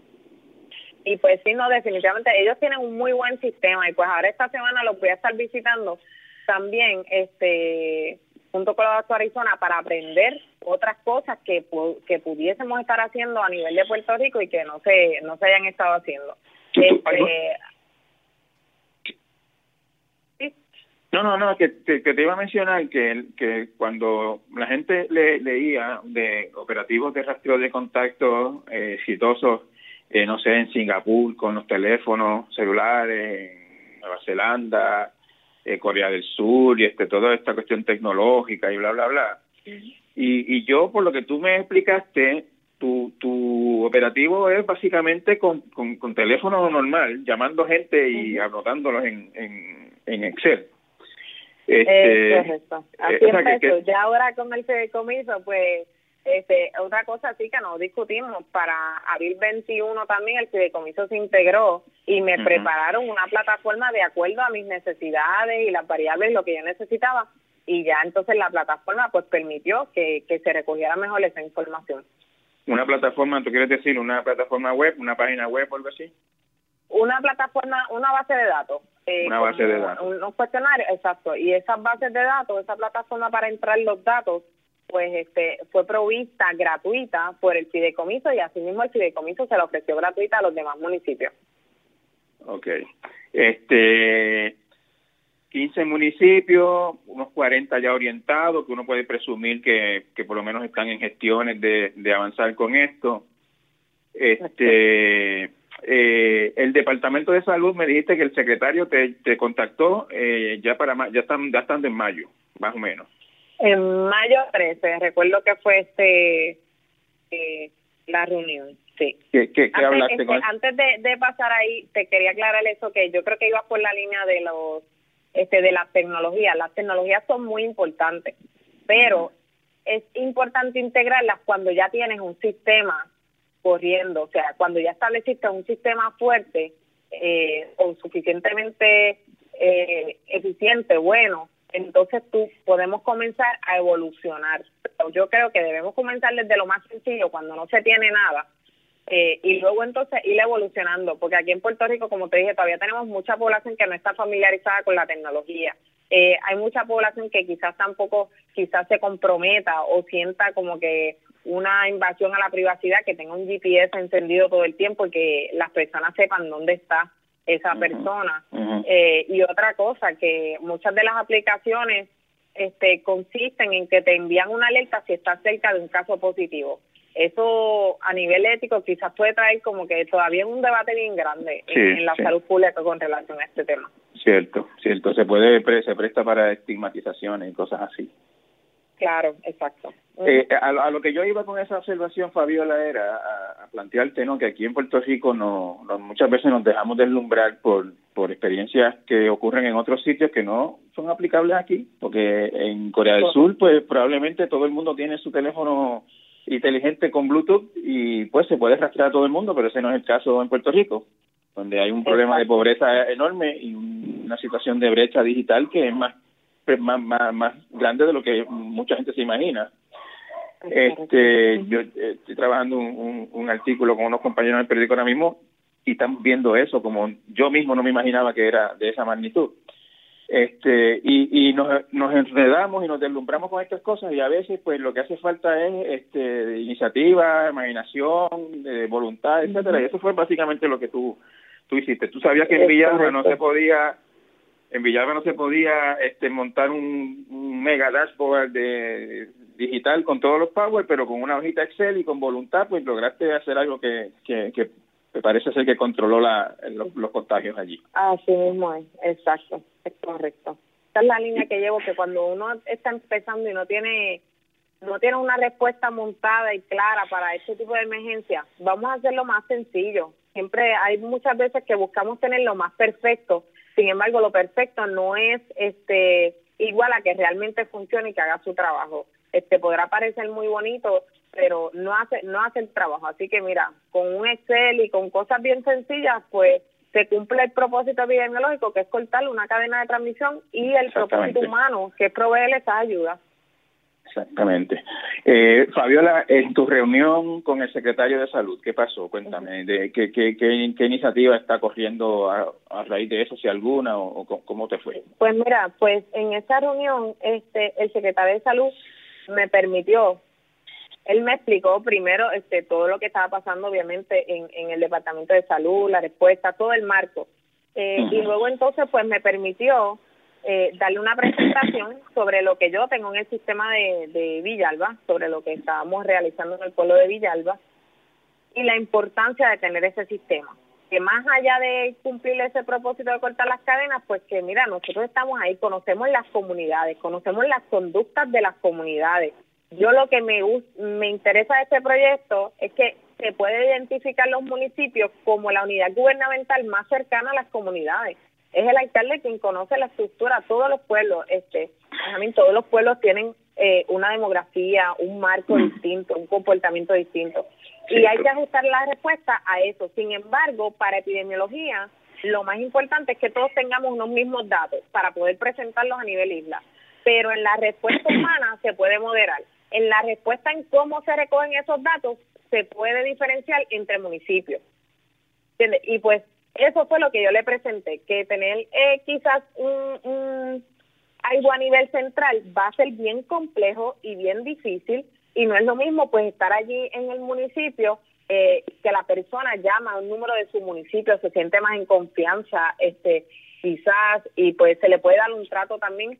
Y pues sí, no, definitivamente ellos tienen un muy buen sistema y pues ahora esta semana los voy a estar visitando también, este junto con la doctora Arizona para aprender otras cosas que, que pudiésemos estar haciendo a nivel de Puerto Rico y que no se no se hayan estado haciendo. Este, no, no, no, que, que, te iba a mencionar que, que cuando la gente le, leía de operativos de rastreo de contacto eh, exitosos, eh, no sé, en Singapur con los teléfonos celulares, en Nueva Zelanda, eh, Corea del Sur y este toda esta cuestión tecnológica y bla bla bla. Y, y yo por lo que tú me explicaste, tu, tu operativo es básicamente con, con, teléfono normal, llamando gente y anotándolos en, en, en Excel. Este, correcto. Así empezó. ya ahora con el fideicomiso, pues Este, otra cosa sí que no discutimos, para abril 21 también el fideicomiso se integró y me prepararon una plataforma de acuerdo a mis necesidades y las variables, lo que yo necesitaba, y ya entonces la plataforma pues permitió que, que se recogiera mejor esa información. ¿Una plataforma, tú quieres decir una plataforma web, una página web o algo así? Una plataforma, una base de datos. Eh, una base de datos. Un, cuestionario, exacto. Y esas bases de datos, esa plataforma para entrar los datos, pues este fue provista gratuita por el fideicomiso y asimismo el fideicomiso se la ofreció gratuita a los demás municipios. Ok. Este, 15 municipios, unos 40 ya orientados, que uno puede presumir que, que por lo menos están en gestiones de, de avanzar con esto. Este, eh, el Departamento de Salud me dijiste que el secretario te, te contactó eh, ya para ya están ya están en mayo, más o menos. En mayo 13, recuerdo que fue este eh, la reunión, sí. ¿Qué, qué, antes, hablaste este, Antes de, de, pasar ahí, te quería aclarar eso, que yo creo que iba por la línea de los este de las tecnologías. Las tecnologías son muy importantes, pero es importante integrarlas cuando ya tienes un sistema corriendo, o sea, cuando ya estableciste un sistema fuerte eh, o suficientemente eh, eficiente, bueno, entonces tú podemos comenzar a evolucionar. yo creo que debemos comenzar desde lo más sencillo, cuando no se tiene nada, eh, y luego entonces ir evolucionando, porque aquí en Puerto Rico, como te dije, todavía tenemos mucha población que no está familiarizada con la tecnología. Eh, hay mucha población que quizás tampoco, quizás se comprometa o sienta como que una invasión a la privacidad, que tenga un GPS encendido todo el tiempo y que las personas sepan dónde está esa persona. Eh, y otra cosa, que muchas de las aplicaciones este, consisten en que te envían una alerta si estás cerca de un caso positivo. Eso a nivel ético quizás puede traer como que todavía un debate bien grande en, la salud pública con relación a este tema. Cierto, cierto. Se puede se presta para estigmatizaciones y cosas así. Claro, exacto. Eh, a, lo que yo iba con esa observación, Fabiola, era a, plantearte ¿no? que aquí en Puerto Rico no, muchas veces nos dejamos deslumbrar por, por experiencias que ocurren en otros sitios que no son aplicables aquí, porque en Corea del Sur, pues probablemente todo el mundo tiene su teléfono inteligente con Bluetooth y pues se puede rastrear a todo el mundo, pero ese no es el caso en Puerto Rico, donde hay un problema de pobreza enorme y una situación de brecha digital que es más más, más, más grande de lo que mucha gente se imagina. Este, yo eh, estoy trabajando un, un, artículo con unos compañeros del periódico ahora mismo y están viendo eso como yo mismo no me imaginaba que era de esa magnitud. Este, y, y nos, nos enredamos y nos deslumbramos con estas cosas y a veces pues lo que hace falta es este iniciativa, imaginación, de voluntad, etcétera, y eso fue básicamente lo que tú tú hiciste. Tú sabías que en Villarreal no se podía en Villalba no se podía este, montar un, mega dashboard de digital con todos los power, pero con una hojita Excel y con voluntad, pues lograste hacer algo que, que, que parece ser que controló la, los, contagios allí. Así mismo es, exacto, es correcto. Esta es la línea que llevo, que cuando uno está empezando y no tiene no tiene una respuesta montada y clara para este tipo de emergencia, vamos a hacerlo más sencillo. Siempre hay muchas veces que buscamos tener lo más perfecto sin embargo, lo perfecto no es este igual a que realmente funcione y que haga su trabajo. Este podrá parecer muy bonito, pero no hace no hace el trabajo. Así que mira, con un Excel y con cosas bien sencillas, pues se cumple el propósito epidemiológico, que es cortar una cadena de transmisión, y el propósito humano, que es proveerle esa ayuda. Exactamente. Eh, Fabiola, en tu reunión con el secretario de Salud, ¿qué pasó? Cuéntame, de, ¿qué, qué, qué, iniciativa está corriendo a, raíz de eso, si alguna, o, cómo te fue? Pues mira, pues en esa reunión este, el secretario de Salud me permitió, él me explicó primero este, todo lo que estaba pasando, obviamente, en, en el Departamento de Salud, la respuesta, todo el marco. Eh, Y luego entonces, pues me permitió eh, darle una presentación sobre lo que yo tengo en el sistema de, de Villalba, sobre lo que estábamos realizando en el pueblo de Villalba y la importancia de tener ese sistema. Que más allá de cumplir ese propósito de cortar las cadenas, pues que mira, nosotros estamos ahí, conocemos las comunidades, conocemos las conductas de las comunidades. Yo lo que me, me interesa de este proyecto es que se puede identificar los municipios como la unidad gubernamental más cercana a las comunidades es el alcalde quien conoce la estructura, todos los pueblos, este, también todos los pueblos tienen eh, una demografía, un marco mm. distinto, un comportamiento distinto. Y hay que ajustar la respuesta a eso. Sin embargo, para epidemiología, lo más importante es que todos tengamos unos mismos datos para poder presentarlos a nivel isla. Pero en la respuesta humana se puede moderar. En la respuesta en cómo se recogen esos datos se puede diferenciar entre municipios. Y pues eso fue lo que yo le presenté, que tener eh, quizás un, algo a nivel central va a ser bien complejo y bien difícil y no es lo mismo pues estar allí en el municipio eh, que la persona llama a un número de su municipio, se siente más en confianza, este quizás y pues se le puede dar un trato también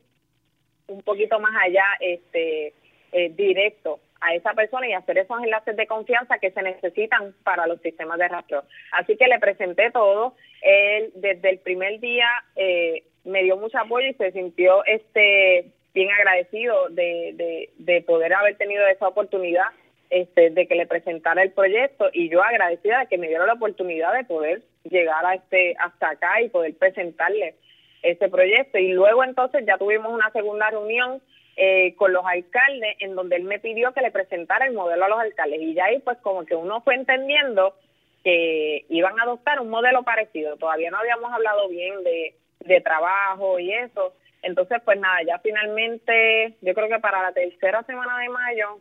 un poquito más allá este eh, directo a esa persona y hacer esos enlaces de confianza que se necesitan para los sistemas de rastreo. Así que le presenté todo. Él desde el primer día eh, me dio mucho apoyo y se sintió este bien agradecido de, de, poder haber tenido esa oportunidad este, de que le presentara el proyecto y yo agradecida de que me diera la oportunidad de poder llegar a este hasta acá y poder presentarle ese proyecto y luego entonces ya tuvimos una segunda reunión eh, con los alcaldes en donde él me pidió que le presentara el modelo a los alcaldes y ya ahí pues como que uno fue entendiendo que iban a adoptar un modelo parecido. Todavía no habíamos hablado bien de, de trabajo y eso. Entonces pues nada, ya finalmente yo creo que para la tercera semana de mayo,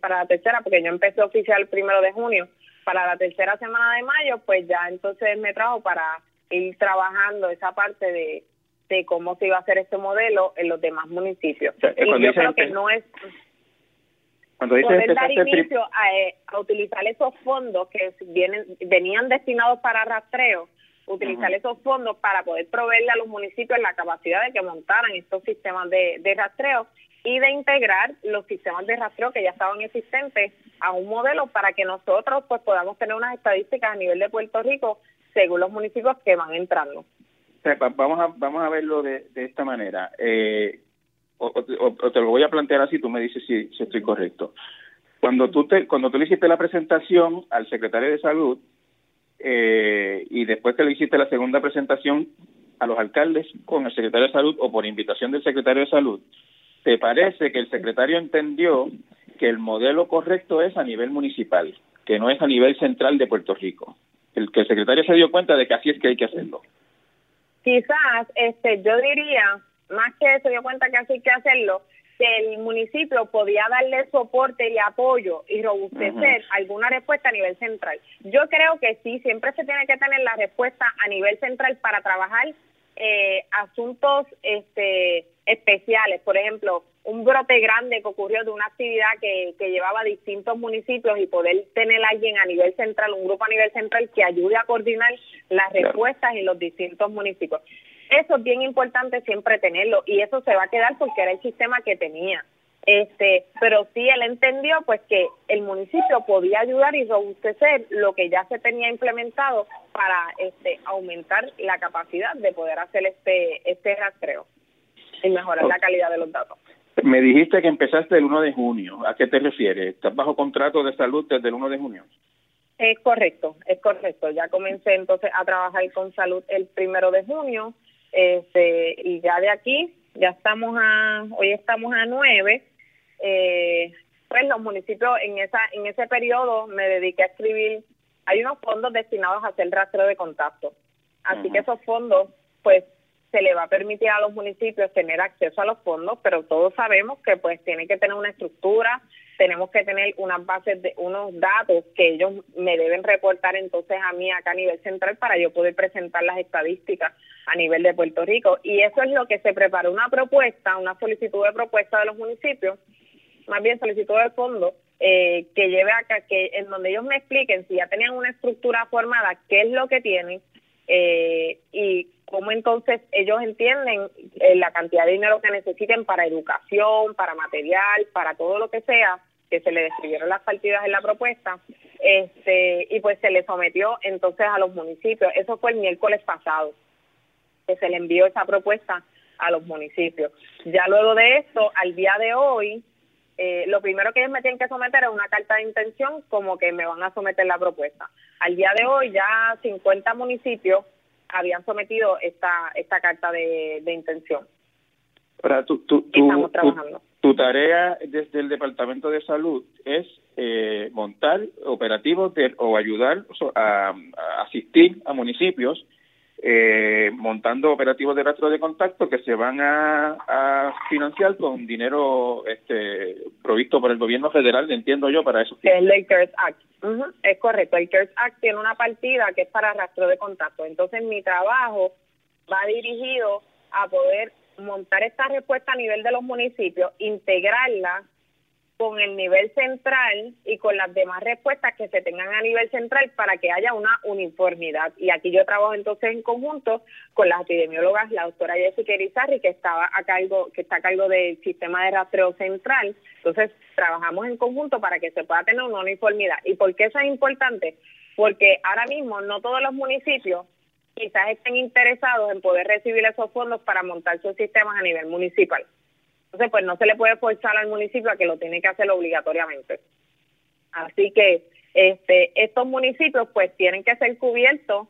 para la tercera porque yo empecé oficial primero de junio, para la tercera semana de mayo pues ya entonces me trajo para ir trabajando esa parte de de cómo se iba a hacer este modelo en los demás municipios. y yo creo que no es cuando poder dar inicio eh, a, utilizar esos fondos que vienen venían destinados para rastreo, utilizar esos fondos para poder proveerle a los municipios la capacidad de que montaran estos sistemas de, de rastreo y de integrar los sistemas de rastreo que ya estaban existentes a un modelo para que nosotros pues podamos tener unas estadísticas a nivel de Puerto Rico según los municipios que van entrando vamos a vamos a verlo de, esta manera. Eh, o, te lo voy a plantear así, tú me dices si, si estoy correcto. Cuando tú te, cuando tú le hiciste la presentación al secretario de salud eh, y después que le hiciste la segunda presentación a los alcaldes con el secretario de salud o por invitación del secretario de salud, ¿te parece que el secretario entendió que el modelo correcto es a nivel municipal, que no es a nivel central de Puerto Rico? El que el secretario se dio cuenta de que así es que hay que hacerlo quizás este yo diría más que eso dio cuenta que así que hacerlo que el municipio podía darle soporte y apoyo y robustecer alguna respuesta a nivel central. Yo creo que sí, siempre se tiene que tener la respuesta a nivel central para trabajar eh, asuntos este, especiales. Por ejemplo, un brote grande que ocurrió de una actividad que, que llevaba a distintos municipios y poder tener alguien a nivel central, un grupo a nivel central que ayude a coordinar las respuestas en los distintos municipios. Eso es bien importante siempre tenerlo y eso se va a quedar porque era el sistema que tenía. Este, pero sí él entendió pues que el municipio podía ayudar y robustecer lo que ya se tenía implementado para este aumentar la capacidad de poder hacer este este rastreo y mejorar la calidad de los datos. Me dijiste que empezaste el 1 de junio. ¿A qué te refieres? ¿Estás bajo contrato de salud desde el 1 de junio? Es correcto, es correcto. Ya comencé entonces a trabajar con salud el primero de junio este, y ya de aquí, ya estamos a, hoy estamos a 9, eh, pues los municipios en esa en ese periodo me dediqué a escribir, hay unos fondos destinados a hacer rastreo de contacto. Así que esos fondos, pues se le va a permitir a los municipios tener acceso a los fondos, pero todos sabemos que pues tienen que tener una estructura, tenemos que tener unas bases de unos datos que ellos me deben reportar entonces a mí acá a nivel central para yo poder presentar las estadísticas a nivel de Puerto Rico. Y eso es lo que se preparó una propuesta, una solicitud de propuesta de los municipios, más bien solicitud de fondo eh, que lleve acá que en donde ellos me expliquen si ya tenían una estructura formada, qué es lo que tienen eh, y cómo entonces ellos entienden eh, la cantidad de dinero que necesiten para educación, para material, para todo lo que sea, que se le describieron las partidas en la propuesta, este y pues se le sometió entonces a los municipios. Eso fue el miércoles pasado, que se le envió esa propuesta a los municipios. Ya luego de esto, al día de hoy, eh, lo primero que ellos me tienen que someter es una carta de intención como que me van a someter la propuesta. Al día de hoy ya 50 municipios habían sometido esta esta carta de, intención. Para tu, tu, tarea desde el Departamento de Salud es eh, montar operativos o ayudar a, asistir a municipios eh, montando operativos de rastro de contacto que se van a, financiar con dinero este, provisto por el gobierno federal, entiendo yo, para eso. Es el CARES Act. es correcto. El CARES Act tiene una partida que es para rastro de contacto. Entonces, mi trabajo va dirigido a poder montar esta respuesta a nivel de los municipios, integrarla con el nivel central y con las demás respuestas que se tengan a nivel central para que haya una uniformidad. Y aquí yo trabajo entonces en conjunto con las epidemiólogas, la doctora Jessica Irizarri, que estaba a cargo, que está a cargo del sistema de rastreo central. Entonces, trabajamos en conjunto para que se pueda tener una uniformidad. ¿Y por qué eso es importante? Porque ahora mismo no todos los municipios quizás estén interesados en poder recibir esos fondos para montar sus sistemas a nivel municipal. Entonces, pues no se le puede forzar al municipio a que lo tiene que hacer obligatoriamente. Así que este, estos municipios pues tienen que ser cubiertos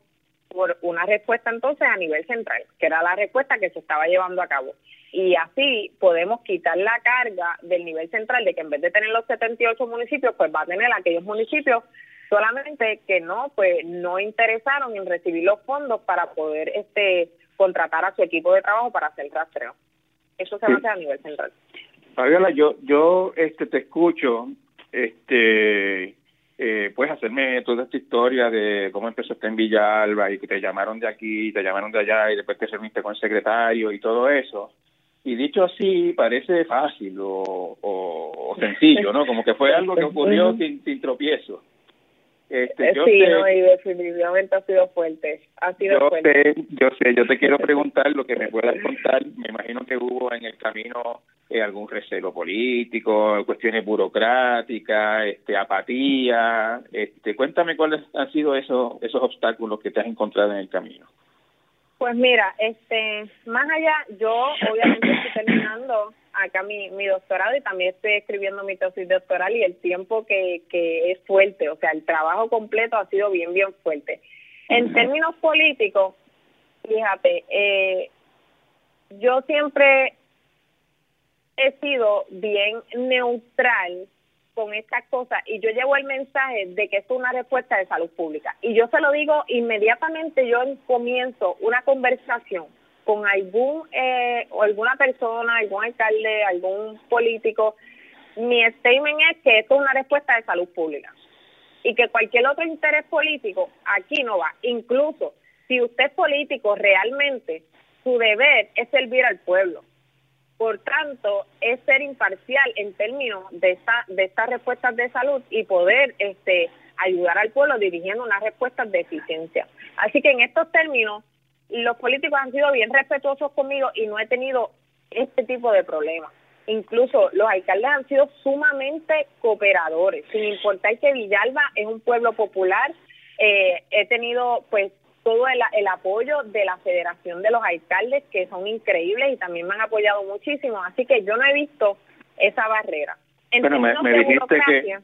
por una respuesta entonces a nivel central, que era la respuesta que se estaba llevando a cabo. Y así podemos quitar la carga del nivel central de que en vez de tener los 78 municipios, pues va a tener aquellos municipios solamente que no, pues no interesaron en recibir los fondos para poder este contratar a su equipo de trabajo para hacer rastreo. Eso se hace a nivel central. Fabiola, yo, yo este, te escucho, este, eh, puedes hacerme toda esta historia de cómo empezaste en Villalba y que te llamaron de aquí, te llamaron de allá y después te reuniste con el secretario y todo eso. Y dicho así, parece fácil o, o, sencillo, ¿no? Como que fue algo que ocurrió sin, sin tropiezo. Este, eh, sí, no, y definitivamente ha sido fuerte. Ha sido yo fuerte. Sé, yo sé, yo te quiero preguntar lo que me puedas contar. Me imagino que hubo en el camino eh, algún recelo político, cuestiones burocráticas, este, apatía. Este, cuéntame cuáles han sido esos, esos obstáculos que te has encontrado en el camino. Pues mira, este, más allá, yo obviamente estoy terminando acá mi, mi doctorado y también estoy escribiendo mi tesis doctoral y el tiempo que, que es fuerte, o sea, el trabajo completo ha sido bien, bien fuerte. En términos políticos, fíjate, eh, yo siempre he sido bien neutral con estas cosas y yo llevo el mensaje de que es una respuesta de salud pública y yo se lo digo inmediatamente yo comienzo una conversación con algún eh, o alguna persona, algún alcalde, algún político, mi statement es que esto es una respuesta de salud pública y que cualquier otro interés político aquí no va. Incluso si usted es político, realmente su deber es servir al pueblo. Por tanto, es ser imparcial en términos de esta, de estas respuestas de salud y poder este ayudar al pueblo dirigiendo unas respuestas de eficiencia. Así que en estos términos, los políticos han sido bien respetuosos conmigo y no he tenido este tipo de problemas. Incluso los alcaldes han sido sumamente cooperadores, sin importar que Villalba es un pueblo popular. Eh, he tenido pues todo el, el, apoyo de la Federación de los Alcaldes, que son increíbles y también me han apoyado muchísimo. Así que yo no he visto esa barrera. bueno, me, dijiste que,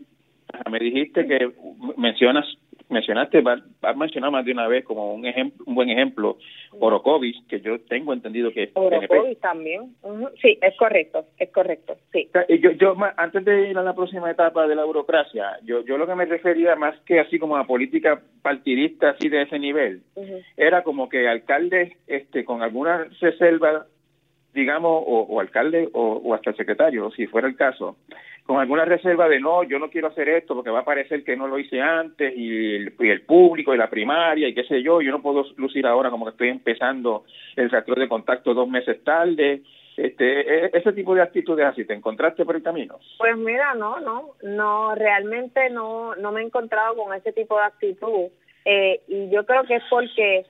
me dijiste que mencionas mencionaste, has mencionado más de una vez como un ejemplo, un buen ejemplo, Orocovis, que yo tengo entendido que es Orocovis también, sí, es correcto, es correcto, sí. Yo, yo, antes de ir a la próxima etapa de la burocracia, yo, yo lo que me refería más que así como a política partidista así de ese nivel, era como que alcaldes este, con alguna reserva digamos, o, alcalde o, o, hasta secretario, si fuera el caso, con alguna reserva de no, yo no quiero hacer esto porque va a parecer que no lo hice antes y el, público y la primaria y qué sé yo, yo no puedo lucir ahora como que estoy empezando el reactor de contacto dos meses tarde. Este, e, ese tipo de actitudes así, ¿te encontraste por el camino? Pues mira, no, no, no, realmente no, no me he encontrado con ese tipo de actitud eh, y yo creo que es porque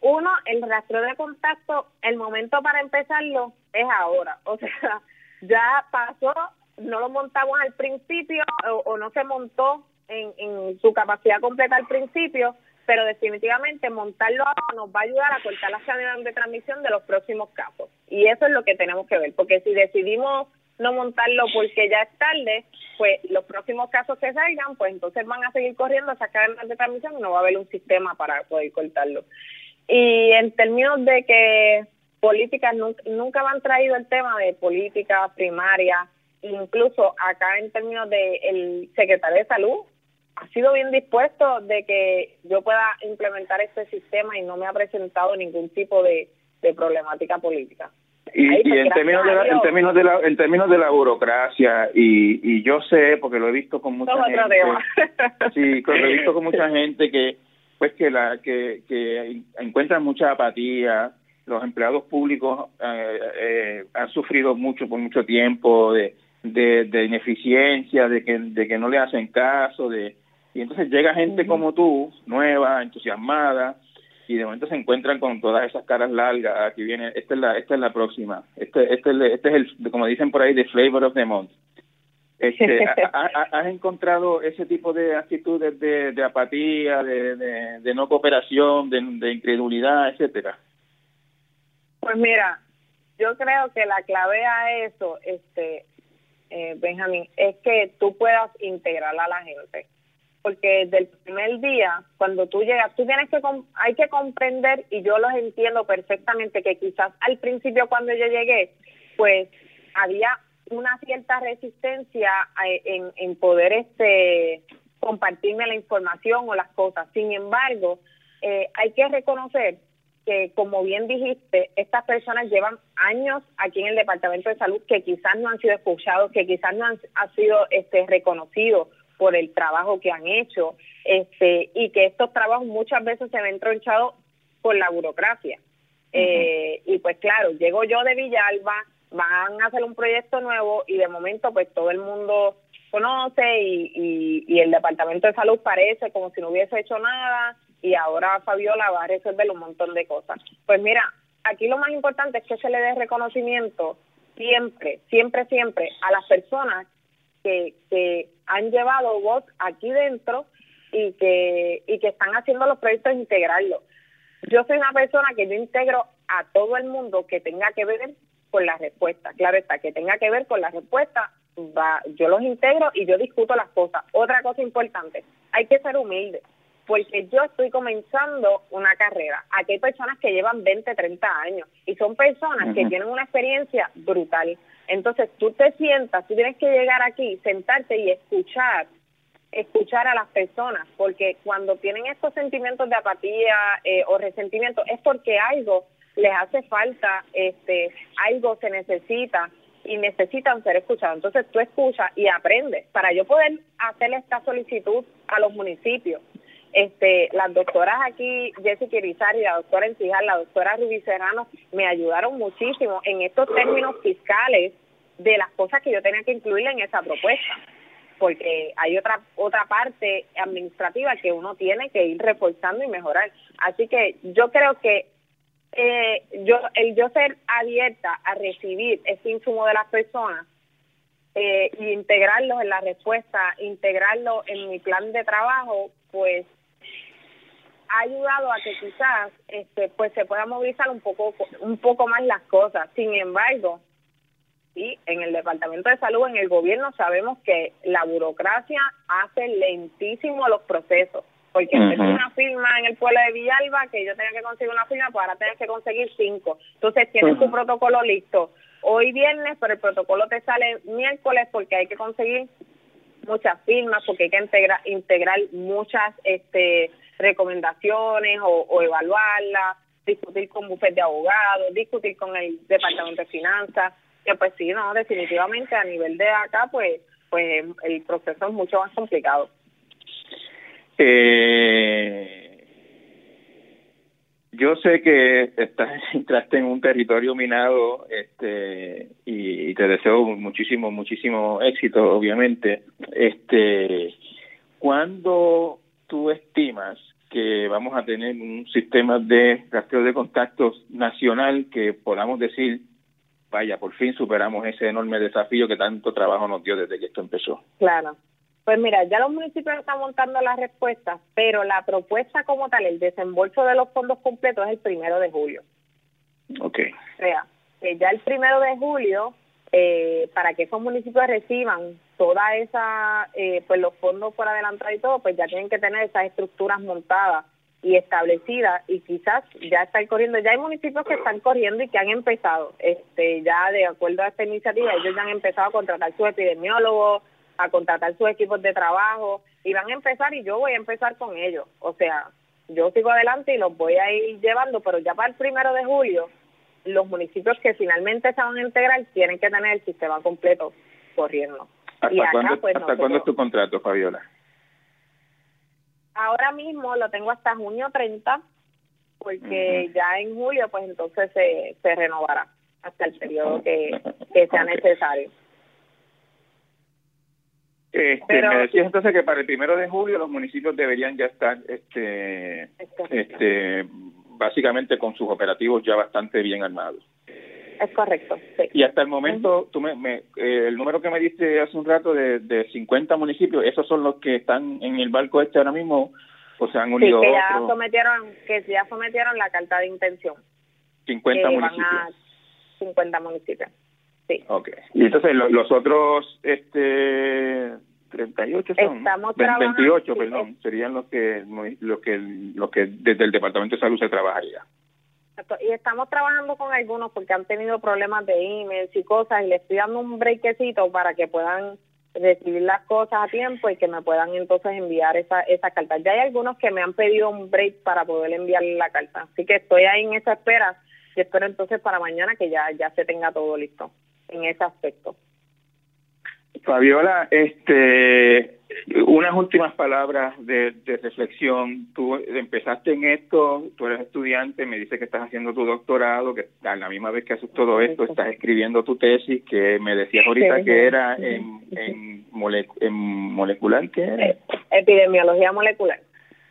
uno, el rastro de contacto, el momento para empezarlo es ahora, o sea, ya pasó no lo montamos al principio o, no se montó en, en, su capacidad completa al principio, pero definitivamente montarlo ahora nos va a ayudar a cortar las cadenas de transmisión de los próximos casos. Y eso es lo que tenemos que ver, porque si decidimos no montarlo porque ya es tarde, pues los próximos casos que salgan, pues entonces van a seguir corriendo esas cadenas de transmisión y no va a haber un sistema para poder cortarlo. Y en términos de que políticas nunca, nunca me han traído el tema de política primaria, incluso acá en términos de el secretario de salud ha sido bien dispuesto de que yo pueda implementar este sistema y no me ha presentado ningún tipo de, problemática política. Y, y pues, en términos de la, en términos de la en términos de la burocracia y, y yo sé porque lo he visto con mucha gente. sí lo he visto con mucha gente que pues que la que, que encuentran mucha apatía. Los empleados públicos eh, eh, han sufrido mucho por mucho tiempo de, de, ineficiencia de que de que no le hacen caso de y entonces llega gente como tú nueva entusiasmada y de momento se encuentran con todas esas caras largas. Aquí viene, esta es la, esta es la próxima. Este, este, este es el, como dicen por ahí, the flavor of the month. Este, ¿Has encontrado ese tipo de actitudes de, de apatía, de, de, no cooperación, de, incredulidad, etcétera? Pues mira, yo creo que la clave a eso, este, eh, Benjamín, es que tú puedas integrar a la gente porque desde el primer día, cuando tú llegas, tú tienes que, hay que comprender, y yo los entiendo perfectamente, que quizás al principio cuando yo llegué, pues había una cierta resistencia eh, en, en poder este compartirme la información o las cosas. Sin embargo, eh, hay que reconocer que, como bien dijiste, estas personas llevan años aquí en el Departamento de Salud que quizás no han sido escuchados, que quizás no han, han sido este, reconocidos por el trabajo que han hecho este y que estos trabajos muchas veces se ven tronchados por la burocracia. eh, y pues claro, llego yo de Villalba, van a hacer un proyecto nuevo y de momento pues todo el mundo conoce y, y, el Departamento de Salud parece como si no hubiese hecho nada y ahora Fabiola va a resolver un montón de cosas. Pues mira, aquí lo más importante es que se le dé reconocimiento siempre, siempre, siempre a las personas que, que han llevado voz aquí dentro y que, y que están haciendo los proyectos de integrarlo. Yo soy una persona que yo integro a todo el mundo que tenga que ver con la respuesta. Claro está, que tenga que ver con la respuesta, va, yo los integro y yo discuto las cosas. Otra cosa importante, hay que ser humilde, porque yo estoy comenzando una carrera. Aquí hay personas que llevan 20, 30 años y son personas que tienen una experiencia brutal. Entonces tú te sientas, tú tienes que llegar aquí, sentarte y escuchar, escuchar a las personas, porque cuando tienen estos sentimientos de apatía eh, o resentimiento es porque algo les hace falta, este, algo se necesita y necesitan ser escuchados. Entonces tú escuchas y aprendes. Para yo poder hacer esta solicitud a los municipios, este, las doctoras aquí, Jessica Irizarry, la doctora Encijar, la doctora Rubí Serrano, me ayudaron muchísimo en estos términos fiscales de las cosas que yo tenía que incluir en esa propuesta porque hay otra otra parte administrativa que uno tiene que ir reforzando y mejorar. Así que yo creo que eh, yo el yo ser abierta a recibir ese insumo de las personas eh, y integrarlos en la respuesta, integrarlo en mi plan de trabajo, pues ha ayudado a que quizás este pues se pueda movilizar un poco un poco más las cosas. Sin embargo, sí, en el Departamento de Salud, en el gobierno sabemos que la burocracia hace lentísimo los procesos. Porque uh una firma en el pueblo de Villalba que yo tenía que conseguir una firma, pues ahora tengo que conseguir cinco. Entonces tienes tu protocolo listo hoy viernes, pero el protocolo te sale miércoles porque hay que conseguir muchas firmas, porque hay que integrar, integrar muchas este recomendaciones o, o evaluarlas, discutir con bufete de abogados, discutir con el departamento de finanzas, que pues sí, no, definitivamente a nivel de acá, pues, pues el proceso es mucho más complicado. Eh, yo sé que estás, entraste en un territorio minado este, y, te deseo muchísimo, muchísimo éxito, obviamente. Este, ¿Cuándo tú estimas que vamos a tener un sistema de rastreo de contactos nacional que podamos decir, vaya, por fin superamos ese enorme desafío que tanto trabajo nos dio desde que esto empezó? Claro. Pues mira, ya los municipios están montando las respuestas, pero la propuesta como tal, el desembolso de los fondos completos es el primero de julio. Ok. O sea, que ya el primero de julio, eh, para que esos municipios reciban toda esa, eh, pues los fondos por adelantado y todo, pues ya tienen que tener esas estructuras montadas y establecida y quizás ya están corriendo, ya hay municipios que están corriendo y que han empezado, este ya de acuerdo a esta iniciativa, ellos ya han empezado a contratar sus epidemiólogos, a contratar sus equipos de trabajo y van a empezar y yo voy a empezar con ellos, o sea, yo sigo adelante y los voy a ir llevando, pero ya para el primero de julio los municipios que finalmente se van a integrar tienen que tener el sistema completo corriendo. ¿Hasta, y cuándo, pues, ¿hasta cuándo es tu contrato, Fabiola? Ahora mismo lo tengo hasta junio 30, porque ya en julio, pues entonces se, se renovará hasta el periodo que, que sea necesario. Este, me decías entonces que para el primero de julio los municipios deberían ya estar este, este, básicamente con sus operativos ya bastante bien armados. Es correcto, Y hasta el momento, tú me, eh, el número que me diste hace un rato de, de 50 municipios, ¿esos son los que están en el barco este ahora mismo o se han unido sí, que ya sometieron que ya sometieron la carta de intención. 50 municipios. 50 municipios sí. Okay y entonces los, otros este 38 son Estamos 28 perdón serían los que los que los que desde el departamento de salud se trabajaría y estamos trabajando con algunos porque han tenido problemas de emails y cosas y les estoy dando un breakcito para que puedan recibir las cosas a tiempo y que me puedan entonces enviar esa, esa carta. Ya hay algunos que me han pedido un break para poder enviar la carta, así que estoy ahí en esa espera y espero entonces para mañana que ya, ya se tenga todo listo en ese aspecto. Fabiola, este, unas últimas palabras de, reflexión. Tú empezaste en esto, tú eres estudiante, me dice que estás haciendo tu doctorado, que a la misma vez que haces todo esto, estás escribiendo tu tesis, que me decías ahorita que era en, en, molecular, ¿qué eh, Epidemiología molecular.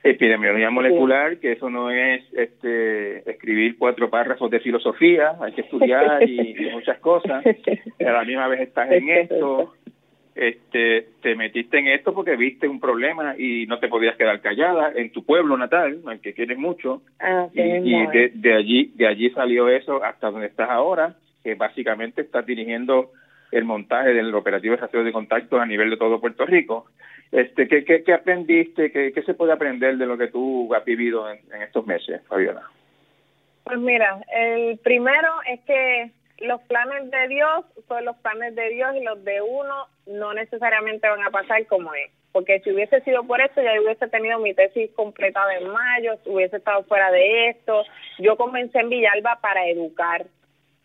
Epidemiología molecular, que eso no es este escribir cuatro párrafos de filosofía, hay que estudiar y, y muchas cosas. A la misma vez estás en esto, este, te metiste en esto porque viste un problema y no te podías quedar callada en tu pueblo natal, al que quieres mucho, ah, y, de, allí de allí salió eso hasta donde estás ahora, que básicamente estás dirigiendo el montaje del operativo de rastreo de contactos a nivel de todo Puerto Rico. Este, ¿qué, qué, aprendiste? ¿Qué, ¿Qué, se puede aprender de lo que tú has vivido en, en estos meses, Fabiola? Pues mira, el primero es que los planes de Dios son los planes de Dios y los de uno no necesariamente van a pasar como es. Porque si hubiese sido por esto, ya hubiese tenido mi tesis completada en mayo, hubiese estado fuera de esto. Yo comencé en Villalba para educar.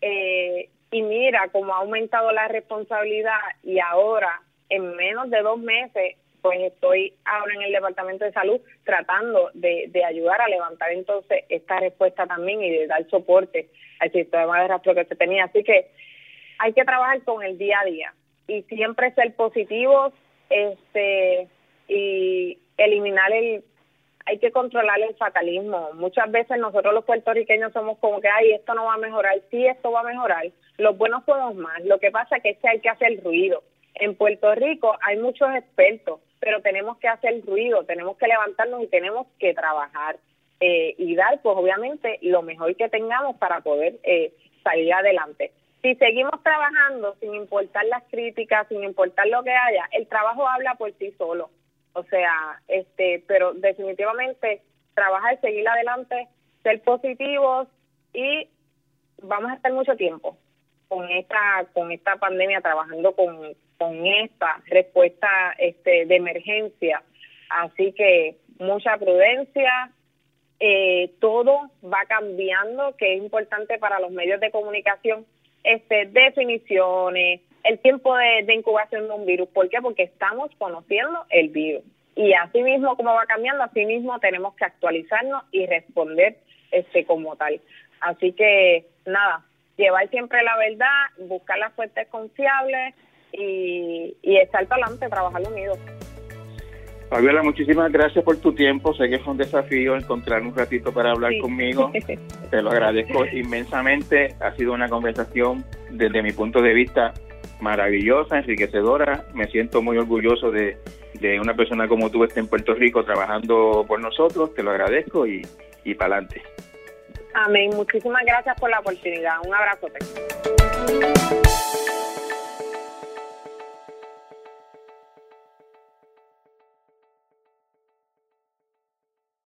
Eh, y mira cómo ha aumentado la responsabilidad y ahora, en menos de dos meses, pues estoy ahora en el Departamento de Salud tratando de, de ayudar a levantar entonces esta respuesta también y de dar soporte al sistema de rastro que se tenía. Así que hay que trabajar con el día a día y siempre ser positivos este y eliminar el hay que controlar el fatalismo. Muchas veces nosotros los puertorriqueños somos como que, ay, esto no va a mejorar, sí, esto va a mejorar. Los buenos somos más. Lo que pasa que es que hay que hacer ruido. En Puerto Rico hay muchos expertos, pero tenemos que hacer ruido, tenemos que levantarnos y tenemos que trabajar eh, y dar, pues obviamente, lo mejor que tengamos para poder eh, salir adelante si seguimos trabajando sin importar las críticas, sin importar lo que haya, el trabajo habla por sí solo. O sea, este, pero definitivamente trabajar, seguir adelante, ser positivos y vamos a estar mucho tiempo con esta con esta pandemia trabajando con, con esta respuesta este de emergencia. Así que mucha prudencia, eh, todo va cambiando, que es importante para los medios de comunicación este, definiciones, el tiempo de, incubación de un virus. ¿Por qué? Porque estamos conociendo el virus. Y así mismo como va cambiando, así mismo tenemos que actualizarnos y responder este como tal. Así que nada, llevar siempre la verdad, buscar las fuentes confiables y, y estar para adelante, trabajar unidos. Fabiola, muchísimas gracias por tu tiempo. Sé que fue un desafío encontrar un ratito para hablar conmigo. Te lo agradezco inmensamente. Ha sido una conversación desde mi punto de vista maravillosa, enriquecedora. Me siento muy orgulloso de, de una persona como tú esté en Puerto Rico trabajando por nosotros. Te lo agradezco y, y para adelante. Amén. Muchísimas gracias por la oportunidad. Un abrazo.